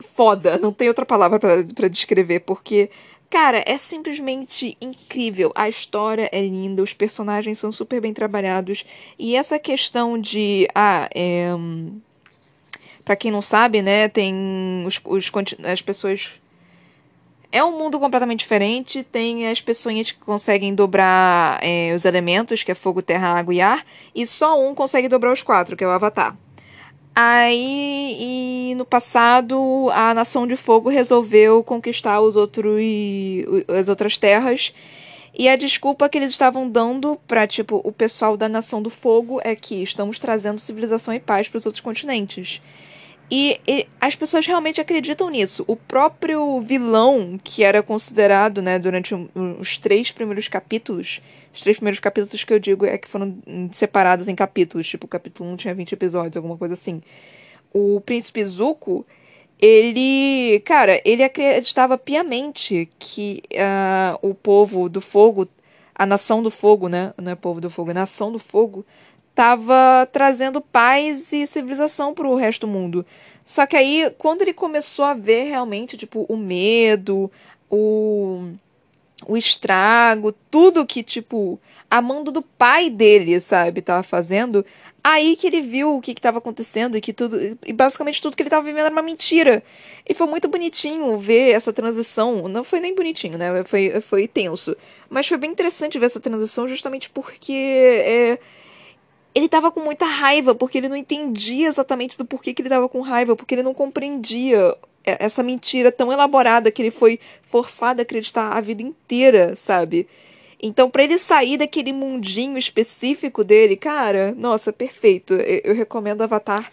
foda, não tem outra palavra para descrever, porque Cara, é simplesmente incrível. A história é linda, os personagens são super bem trabalhados. E essa questão de. Ah, é. Pra quem não sabe, né, tem os, os, as pessoas. É um mundo completamente diferente. Tem as pessoas que conseguem dobrar é, os elementos, que é fogo, terra, água e ar. E só um consegue dobrar os quatro, que é o Avatar. Aí, no passado, a Nação de Fogo resolveu conquistar os outros, as outras terras. E a desculpa que eles estavam dando para tipo o pessoal da Nação do Fogo é que estamos trazendo civilização e paz para os outros continentes. E, e, as pessoas realmente acreditam nisso. O próprio vilão, que era considerado, né, durante os três primeiros capítulos, os três primeiros capítulos que eu digo é que foram separados em capítulos, tipo, o capítulo 1 tinha 20 episódios, alguma coisa assim. O príncipe Zuko, ele, cara, ele acreditava piamente que uh, o povo do fogo, a nação do fogo, né, não é povo do fogo, é nação do fogo, estava trazendo paz e civilização para o resto do mundo. Só que aí, quando ele começou a ver realmente, tipo, o medo, o, o estrago, tudo que, tipo, a mando do pai dele, sabe, tava fazendo, aí que ele viu o que estava acontecendo e que tudo. E basicamente tudo que ele estava vivendo era uma mentira. E foi muito bonitinho ver essa transição. Não foi nem bonitinho, né? Foi, foi tenso. Mas foi bem interessante ver essa transição justamente porque. É, ele tava com muita raiva, porque ele não entendia exatamente do porquê que ele tava com raiva, porque ele não compreendia essa mentira tão elaborada que ele foi forçado a acreditar a vida inteira, sabe? Então, para ele sair daquele mundinho específico dele, cara, nossa, perfeito. Eu, recomendo Avatar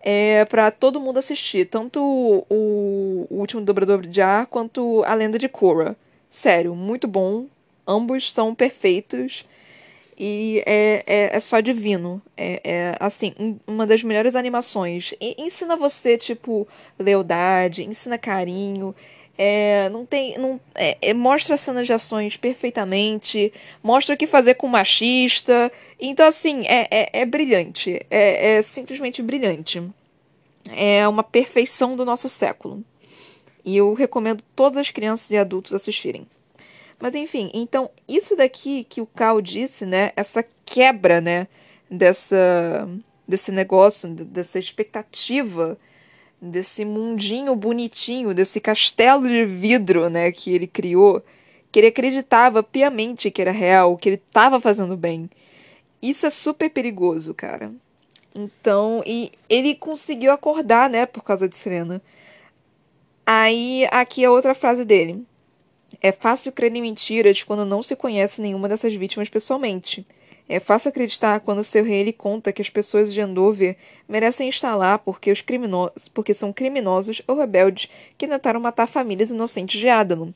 é, para todo mundo assistir, tanto o, o último dobrador de ar quanto a lenda de Korra. Sério, muito bom. Ambos são perfeitos e é, é, é só divino. É, é, assim, uma das melhores animações. E, ensina você, tipo, lealdade, ensina carinho. É, não tem. Não, é, é, mostra cenas de ações perfeitamente. Mostra o que fazer com machista. Então, assim, é, é, é brilhante. É, é simplesmente brilhante. É uma perfeição do nosso século. E eu recomendo todas as crianças e adultos assistirem. Mas enfim, então isso daqui que o Cal disse, né, essa quebra, né, dessa desse negócio, dessa expectativa, desse mundinho bonitinho, desse castelo de vidro, né, que ele criou, que ele acreditava piamente que era real, que ele estava fazendo bem. Isso é super perigoso, cara. Então, e ele conseguiu acordar, né, por causa de Serena. Aí, aqui a outra frase dele. É fácil crer em mentiras quando não se conhece nenhuma dessas vítimas pessoalmente. É fácil acreditar quando seu rei lhe conta que as pessoas de Andover merecem estar lá porque, os criminosos, porque são criminosos ou rebeldes que tentaram matar famílias inocentes de Adalon.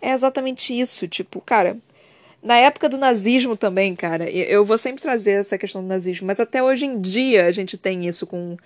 É exatamente isso, tipo, cara. Na época do nazismo também, cara, eu vou sempre trazer essa questão do nazismo, mas até hoje em dia a gente tem isso com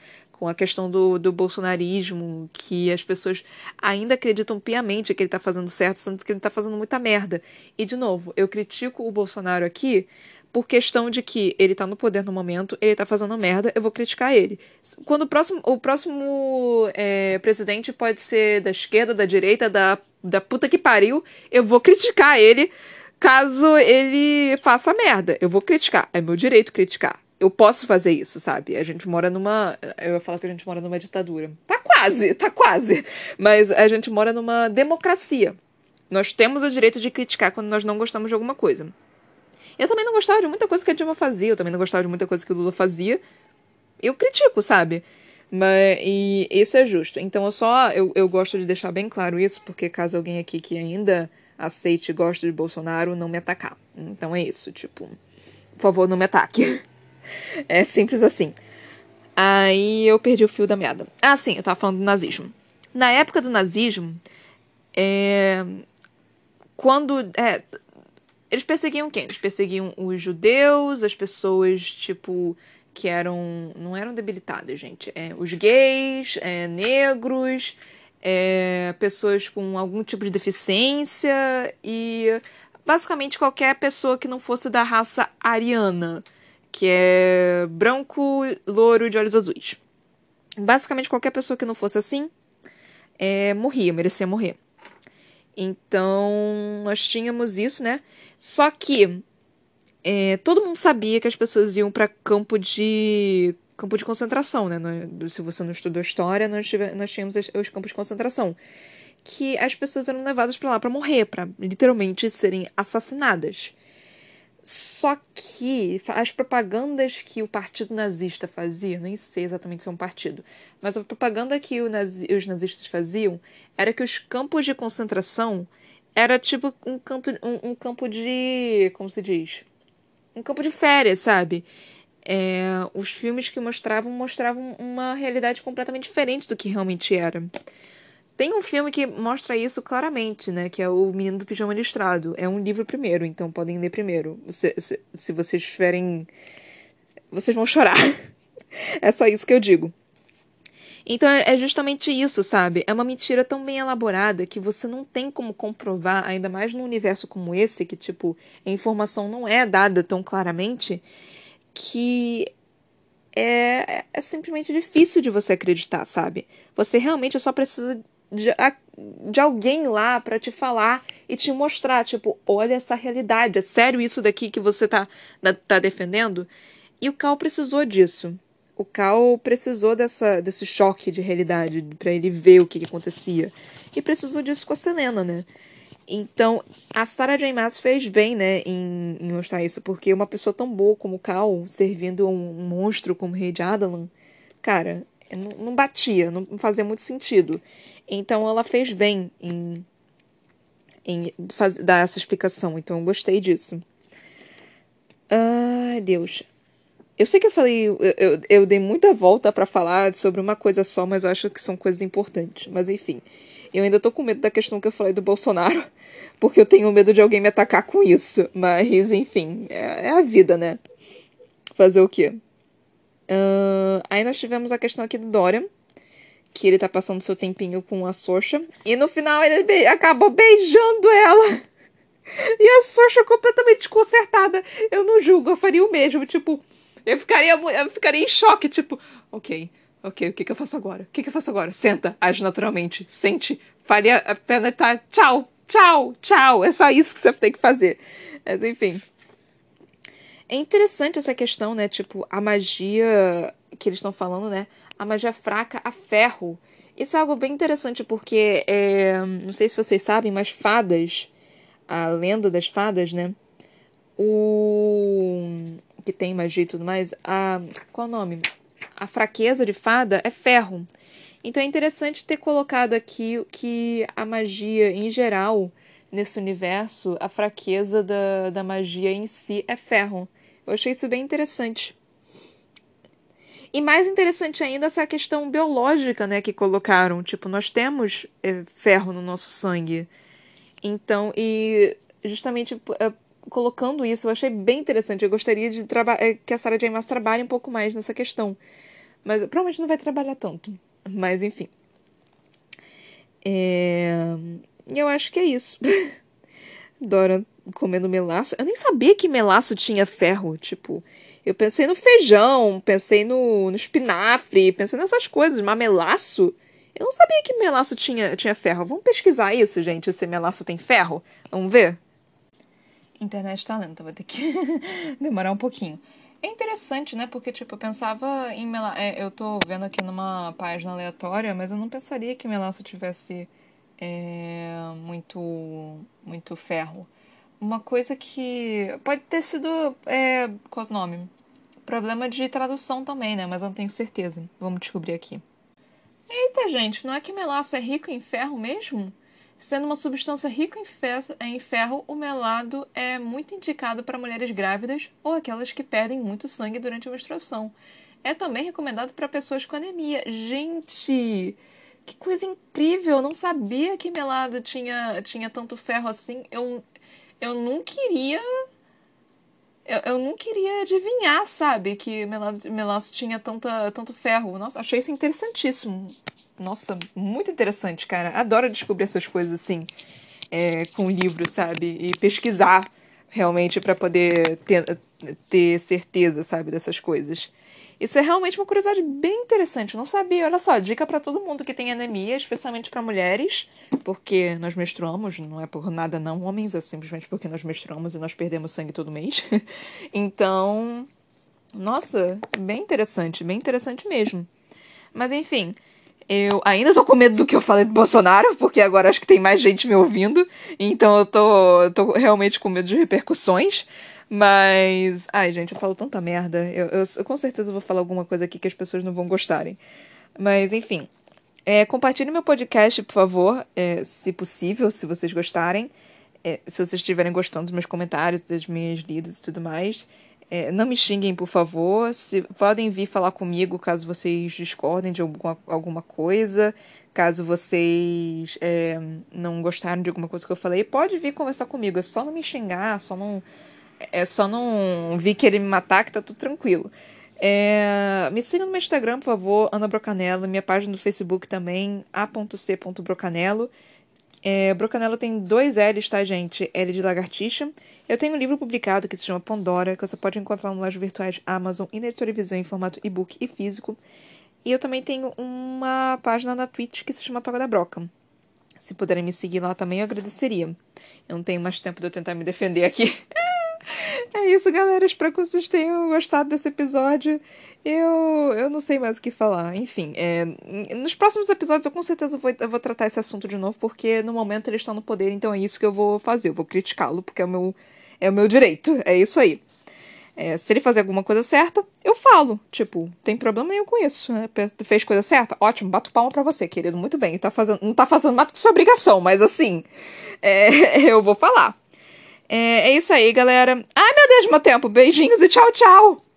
com a questão do, do bolsonarismo, que as pessoas ainda acreditam piamente que ele tá fazendo certo, sendo que ele tá fazendo muita merda. E, de novo, eu critico o Bolsonaro aqui por questão de que ele tá no poder no momento, ele tá fazendo merda, eu vou criticar ele. Quando o próximo, o próximo é, presidente pode ser da esquerda, da direita, da, da puta que pariu, eu vou criticar ele caso ele faça merda. Eu vou criticar. É meu direito criticar eu posso fazer isso, sabe? A gente mora numa. Eu ia falar que a gente mora numa ditadura. Tá quase, tá quase. Mas a gente mora numa democracia. Nós temos o direito de criticar quando nós não gostamos de alguma coisa. Eu também não gostava de muita coisa que a Dilma fazia, eu também não gostava de muita coisa que o Lula fazia. Eu critico, sabe? Mas, e isso é justo. Então eu só. Eu, eu gosto de deixar bem claro isso, porque caso alguém aqui que ainda aceite e goste de Bolsonaro, não me atacar. Então é isso, tipo. Por favor, não me ataque. É simples assim. Aí eu perdi o fio da meada. Ah, sim, eu tava falando do nazismo. Na época do nazismo, é... quando. É... Eles perseguiam quem? Eles perseguiam os judeus, as pessoas, tipo, que eram. Não eram debilitadas, gente. É, os gays, é, negros, é, pessoas com algum tipo de deficiência e basicamente qualquer pessoa que não fosse da raça ariana que é branco, louro de olhos azuis. Basicamente, qualquer pessoa que não fosse assim é, morria, merecia morrer. Então, nós tínhamos isso, né? Só que é, todo mundo sabia que as pessoas iam para campo de campo de concentração, né? Se você não estudou história, nós, tivemos, nós tínhamos os campos de concentração. Que as pessoas eram levadas para lá para morrer, para literalmente serem assassinadas. Só que as propagandas que o partido nazista fazia, nem sei exatamente se é um partido, mas a propaganda que nazi, os nazistas faziam era que os campos de concentração era tipo um, canto, um, um campo de. como se diz? Um campo de férias, sabe? É, os filmes que mostravam mostravam uma realidade completamente diferente do que realmente era. Tem um filme que mostra isso claramente, né? Que é O Menino do Pijama Listrado. É um livro primeiro, então podem ler primeiro. Se, se, se vocês tiverem. Vocês vão chorar. é só isso que eu digo. Então é justamente isso, sabe? É uma mentira tão bem elaborada que você não tem como comprovar, ainda mais num universo como esse, que, tipo, a informação não é dada tão claramente, que é, é simplesmente difícil de você acreditar, sabe? Você realmente só precisa de, de alguém lá para te falar e te mostrar, tipo, olha essa realidade, é sério isso daqui que você tá, tá defendendo? E o Cal precisou disso. O Cal precisou dessa, desse choque de realidade para ele ver o que, que, acontecia. E precisou disso com a Selena, né? Então, a Sarah J. Maas fez bem, né, em, em, mostrar isso, porque uma pessoa tão boa como o Cal, servindo um, um monstro como o Rei de Adalan, cara, não, batia, não fazia muito sentido. Então ela fez bem em, em faz, dar essa explicação. Então eu gostei disso. Ai, Deus. Eu sei que eu falei, eu, eu, eu dei muita volta para falar sobre uma coisa só, mas eu acho que são coisas importantes. Mas enfim, eu ainda tô com medo da questão que eu falei do Bolsonaro, porque eu tenho medo de alguém me atacar com isso. Mas enfim, é, é a vida, né? Fazer o quê? Uh, aí nós tivemos a questão aqui do Dória, que ele tá passando seu tempinho com a Sorcha, e no final ele be acabou beijando ela. E a Sorcha completamente desconcertada. Eu não julgo, eu faria o mesmo. Tipo, eu ficaria, eu ficaria em choque, tipo, ok, ok, o que, que eu faço agora? O que, que eu faço agora? Senta, age naturalmente, sente, faria a pena estar, tá, tchau, tchau, tchau. É só isso que você tem que fazer. Mas enfim. É interessante essa questão, né? Tipo, a magia que eles estão falando, né? A magia fraca a ferro. Isso é algo bem interessante porque, é, não sei se vocês sabem, mas fadas, a lenda das fadas, né? O que tem magia e tudo mais, a qual é o nome? A fraqueza de fada é ferro. Então é interessante ter colocado aqui que a magia em geral nesse universo, a fraqueza da, da magia em si é ferro. Eu achei isso bem interessante. E mais interessante ainda essa questão biológica, né, que colocaram. Tipo, nós temos é, ferro no nosso sangue. Então, e justamente é, colocando isso, eu achei bem interessante. Eu gostaria de é, que a Sarah J. Maas trabalhe um pouco mais nessa questão. Mas provavelmente não vai trabalhar tanto. Mas enfim. É... Eu acho que é isso. Dora comendo melaço. Eu nem sabia que melaço tinha ferro. Tipo, eu pensei no feijão, pensei no, no espinafre, pensei nessas coisas. Mas melaço? Eu não sabia que melaço tinha, tinha ferro. Vamos pesquisar isso, gente, se melaço tem ferro? Vamos ver? Internet tá lenta, vai ter que demorar um pouquinho. É interessante, né? Porque, tipo, eu pensava em melaço. É, eu tô vendo aqui numa página aleatória, mas eu não pensaria que melaço tivesse é, muito, muito ferro. Uma coisa que pode ter sido. É, qual o nome? Problema de tradução também, né? Mas eu não tenho certeza. Vamos descobrir aqui. Eita, gente, não é que melaço é rico em ferro mesmo? Sendo uma substância rica em ferro, o melado é muito indicado para mulheres grávidas ou aquelas que perdem muito sangue durante a menstruação. É também recomendado para pessoas com anemia. Gente, que coisa incrível! Eu não sabia que melado tinha, tinha tanto ferro assim. Eu, eu não queria. Eu, eu não queria adivinhar, sabe, que melado, melaço tinha tanta, tanto ferro. Nossa, achei isso interessantíssimo. Nossa, muito interessante, cara. Adoro descobrir essas coisas assim, é, com livro, sabe? E pesquisar realmente para poder ter, ter certeza, sabe, dessas coisas. Isso é realmente uma curiosidade bem interessante. Não sabia. Olha só, dica para todo mundo que tem anemia, especialmente para mulheres, porque nós menstruamos, não é por nada não, homens, é simplesmente porque nós menstruamos e nós perdemos sangue todo mês. então, nossa, bem interessante, bem interessante mesmo. Mas enfim, eu ainda tô com medo do que eu falei do Bolsonaro, porque agora acho que tem mais gente me ouvindo. Então eu tô, tô realmente com medo de repercussões. Mas. Ai, gente, eu falo tanta merda. Eu, eu, eu com certeza vou falar alguma coisa aqui que as pessoas não vão gostarem. Mas, enfim. É, compartilhe meu podcast, por favor, é, se possível, se vocês gostarem. É, se vocês estiverem gostando dos meus comentários, das minhas lidas e tudo mais. É, não me xinguem, por favor. Se, podem vir falar comigo caso vocês discordem de alguma, alguma coisa. Caso vocês é, não gostaram de alguma coisa que eu falei, pode vir conversar comigo. É só não me xingar, só não, é só não vir querer me matar que tá tudo tranquilo. É, me siga no meu Instagram, por favor, Ana Brocanello. Minha página no Facebook também, a.c.brocanello. É, Brocanello tem dois L's, tá, gente? L de lagartixa. Eu tenho um livro publicado que se chama Pandora, que você pode encontrar no lojas virtuais Amazon e na editora em formato e-book e físico. E eu também tenho uma página na Twitch que se chama Toga da Broca. Se puderem me seguir lá também, eu agradeceria. Eu não tenho mais tempo de eu tentar me defender aqui. É isso, galera. Espero que vocês tenham gostado desse episódio. Eu, eu não sei mais o que falar. Enfim, é, nos próximos episódios eu com certeza vou, eu vou tratar esse assunto de novo, porque no momento eles estão no poder, então é isso que eu vou fazer. Eu vou criticá-lo, porque é o meu, é o meu direito. É isso aí. É, se ele fazer alguma coisa certa, eu falo. Tipo, tem problema nenhum com isso. Né? Fez coisa certa? Ótimo, bato palma pra você, querido. Muito bem. Tá fazendo, não tá fazendo mais que sua obrigação, mas assim, é, eu vou falar. É, é isso aí, galera. Ai, meu Deus, meu tempo. Beijinhos e tchau, tchau.